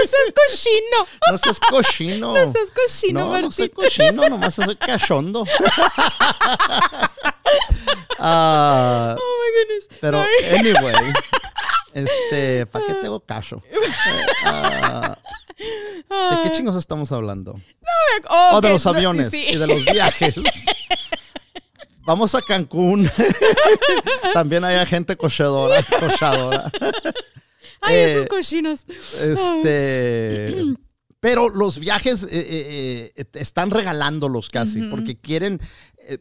seas cochino. No seas cochino. No seas cochino, No, no Martín. soy cochino, nomás soy cachondo. [laughs] Ah, Oh my goodness. pero, Ay. anyway, [laughs] este, ¿para qué tengo cacho? Ah, ¿De qué chingos estamos hablando? Oh, Oh, de los no, aviones sí. y de los viajes. Vamos a Cancún. También hay gente cochadora. cochadora. Ay, eh, esos cochinos. Este. [clears throat] Pero los viajes eh, eh, eh, están regalándolos casi porque quieren. eh,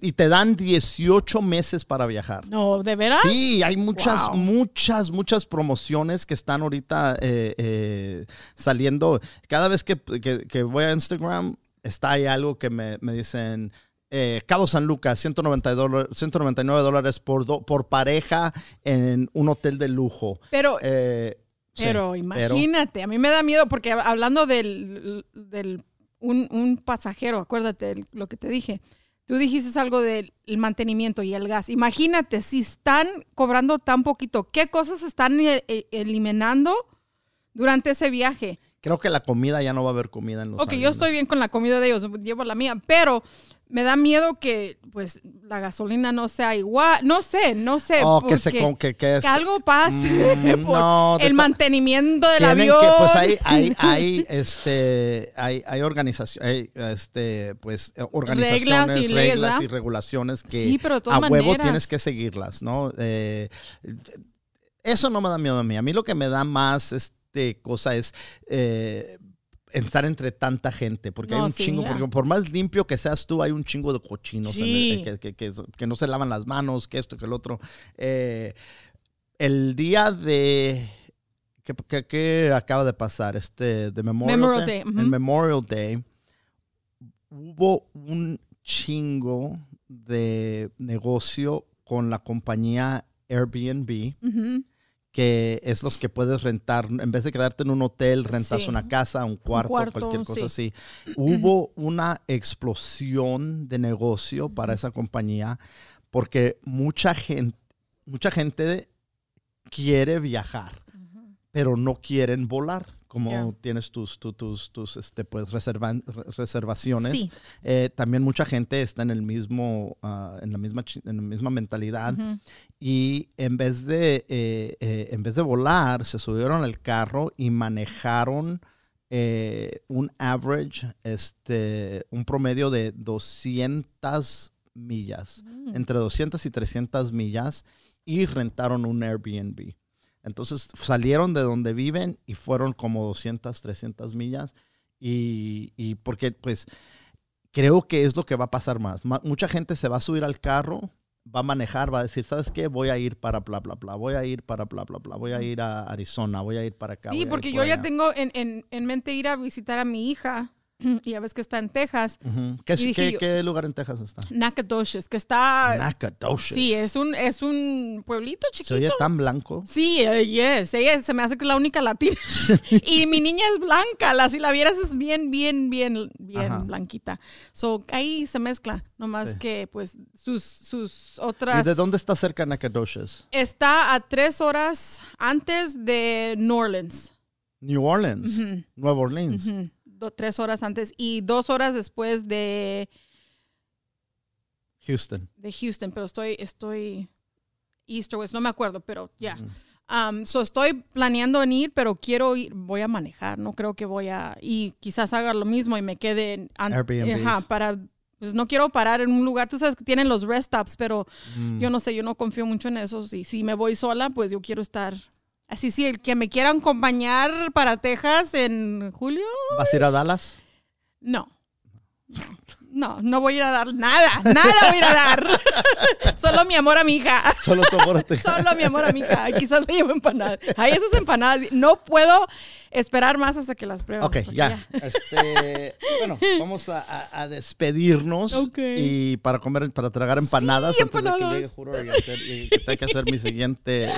y te dan 18 meses para viajar. No, ¿de veras? Sí, hay muchas, Wow. muchas, muchas promociones que están ahorita eh, eh, saliendo. Cada vez que, que- que voy a Instagram, está ahí algo que me, me dicen. Eh, Cabo San Lucas, 190 dólar- 199 dólares por, do- por pareja en un hotel de lujo. Pero, Eh, sí, pero imagínate, a mí me da miedo porque hab- hablando del, del un, un pasajero, acuérdate lo que te dije. Tú dijiste algo del el mantenimiento y el gas. Imagínate, si están cobrando tan poquito, ¿qué cosas están e- e- eliminando durante ese viaje? Creo que la comida ya no va a haber comida en los Ok, yo estoy bien con la comida de ellos, llevo la mía, pero me da miedo que pues la gasolina no sea igual, no sé, no sé, Oh, que se con- que, que es- que algo pase Mm, [laughs] por no, el to- mantenimiento del avión. que, pues hay, hay, hay, este, hay, hay organización, hay, este, pues, eh, organizaciones, Reglas y reglas, y regulaciones que Sí, pero a huevo maneras. tienes que seguirlas, ¿no? Eh, eso no me da miedo a mí. A mí lo que me da más, este, cosa es eh, estar entre tanta gente, porque hay un sí, chingo, ya. porque por más limpio que seas tú, hay un chingo de cochinos en el- Sí. que, que- que- que no se lavan las manos, que esto, que el otro. Eh, el día de... ¿Qué, acaba de pasar? Este, de Memorial, Memorial Day. Day, ujú. El Memorial Day hubo un chingo de negocio con la compañía Airbnb, Ujú. Que es los que puedes rentar, en vez de quedarte en un hotel, rentas Sí. una casa, un cuarto, cuarto, cualquier cosa sí. así. Hubo una explosión de negocio para esa compañía porque mucha gente, mucha gente quiere viajar pero no quieren volar. Como Ya. tienes tus, tu- tus, tus, este, pues, reservan- reservaciones. Sí. Eh, también mucha gente está en el mismo, ah, en la misma, en la misma mentalidad. Y en vez de, eh, eh, en vez de volar, se subieron al carro y manejaron eh, un average, este, un promedio de 200 millas, Mm. entre 200 y 300 millas, y rentaron un Airbnb. Entonces salieron de donde viven y fueron como 200, 300 millas. Y, y porque pues creo que es lo que va a pasar más. Ma- mucha gente se va a subir al carro, va a manejar, va a decir, ¿sabes qué? Voy a ir para bla, bla, bla, voy a ir para bla, bla, bla, voy a ir a Arizona, voy a ir para acá. Sí, porque por yo ya allá". tengo en, en, en mente ir a visitar a mi hija. [clears throat] Y ya ves que está en Texas. ¿Qué, y dije qué- yo- qué lugar en Texas está? Nacogdoches, que está... Nacogdoches. Sí, es un, es un pueblito Se chiquito. oye tan blanco. Sí, eh, yes. Ella se me hace que es la única latina. [laughs] [laughs] y mi niña es blanca. La, si la vieras es bien, bien, bien, bien Ajá. blanquita. So, ahí se mezcla. Nomás Sí. que, pues, sus, sus ¿Y otras... de dónde está cerca Nacogdoches? Está a tres horas antes de New Orleans. New Orleans. Ujú, Nueva Orleans. Do- tres horas antes y dos horas después de, Houston. de Houston. Pero estoy, estoy... East or West, no me acuerdo, pero ya. Ujú. Um, so estoy planeando en ir, pero quiero ir, voy a manejar, no creo que voy a, y quizás haga lo mismo y me quede en, ajá, para, pues no quiero parar en un lugar, tú sabes que tienen los rest stops, pero Mm. yo no sé, yo no confío mucho en eso, y si me voy sola, pues yo quiero estar, así sí, el que me quiera acompañar para Texas en julio, ¿Vas a ir a Dallas? no. No, no voy a ir a dar nada, nada voy a ir a dar. [laughs] Solo mi amor a mi hija. Solo tu amor a ti. Solo mi amor a mi hija. Quizás se lleve empanadas. Ay, esas empanadas. No puedo esperar más hasta que las pruebe. Ok, ya. Este, bueno, [laughs] vamos a, a- a despedirnos Ok. y para comer, para tragar empanadas Sí, antes de que llegue Juro y, hacer- y que tenga que hacer mi siguiente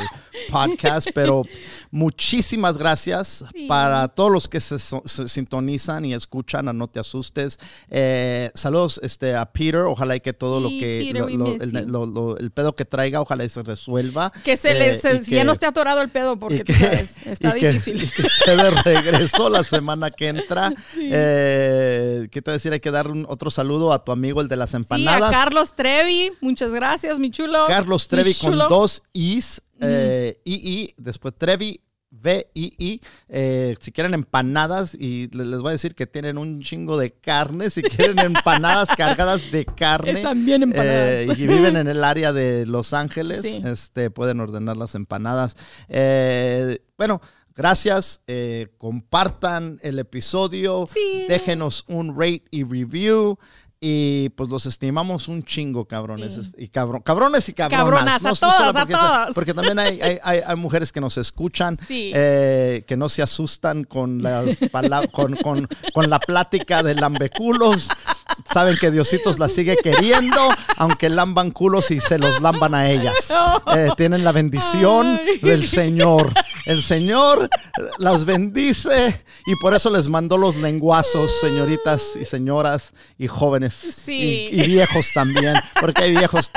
podcast. Pero muchísimas gracias [laughs] Sí. para todos los que se, se sintonizan y escuchan a No Te Asustes. Eh, saludos este, a Peter. Ojalá y que todo lo que lo- lo- el, lo- pedo que traiga, ojalá y se resuelva. Que se Eh, les, que- ya no esté atorado el pedo porque tú [laughs] que- sabes, está difícil. que de [laughs] regreso la semana que entra. Eh, ¿Qué te voy a decir? Hay que dar un- otro saludo a tu amigo, el de las Sí, a empanadas. Carlos Trevi. Muchas gracias, mi chulo. Carlos Trevi con dos Is, eh, I, después Trevi. V-I-I, eh, si quieren empanadas, y le- les voy a decir que tienen un chingo de carne, si quieren empanadas [laughs] cargadas de carne, Están bien empanadas. eh, y viven en el área de Los [laughs] Ángeles, Sí. este, pueden ordenar las empanadas. Eh, bueno, gracias. eh, compartan el episodio. Sí. Déjenos un rate y review. Y pues los estimamos un chingo, cabrones. Sí. Y cabron, cabrones y cabronas. Cabronas, a todas, a porque, todas. Porque también hay, hay, hay- hay mujeres que nos escuchan, Sí. eh, que no se asustan con la, con, con- con la plática de lambeculos. [laughs] Saben que Diositos las sigue queriendo, aunque lamban culos y se los lamban a ellas. Eh, tienen la bendición Ay. del Señor. El Señor las bendice y por eso les mandó los lenguazos, señoritas y señoras y jóvenes Sí. y, y viejos también, porque hay viejos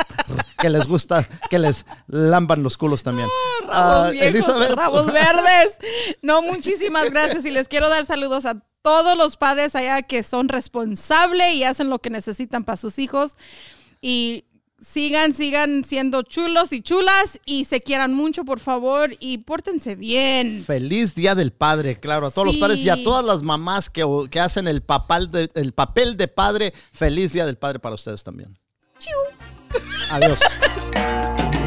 que les gusta que les lamban los culos también. Rabos Ah, viejos, Elizabeth. rabos verdes. No, [laughs] muchísimas gracias. Y les quiero dar saludos a todos los padres allá que son responsables y hacen lo que necesitan para sus hijos. Y sigan, sigan siendo chulos y chulas y se quieran mucho, por favor, y pórtense bien. Feliz Día del Padre, claro, a todos los padres y a todas las mamás que, que hacen el de, el papel de padre. Feliz Día del Padre para ustedes también. Adiós. [laughs]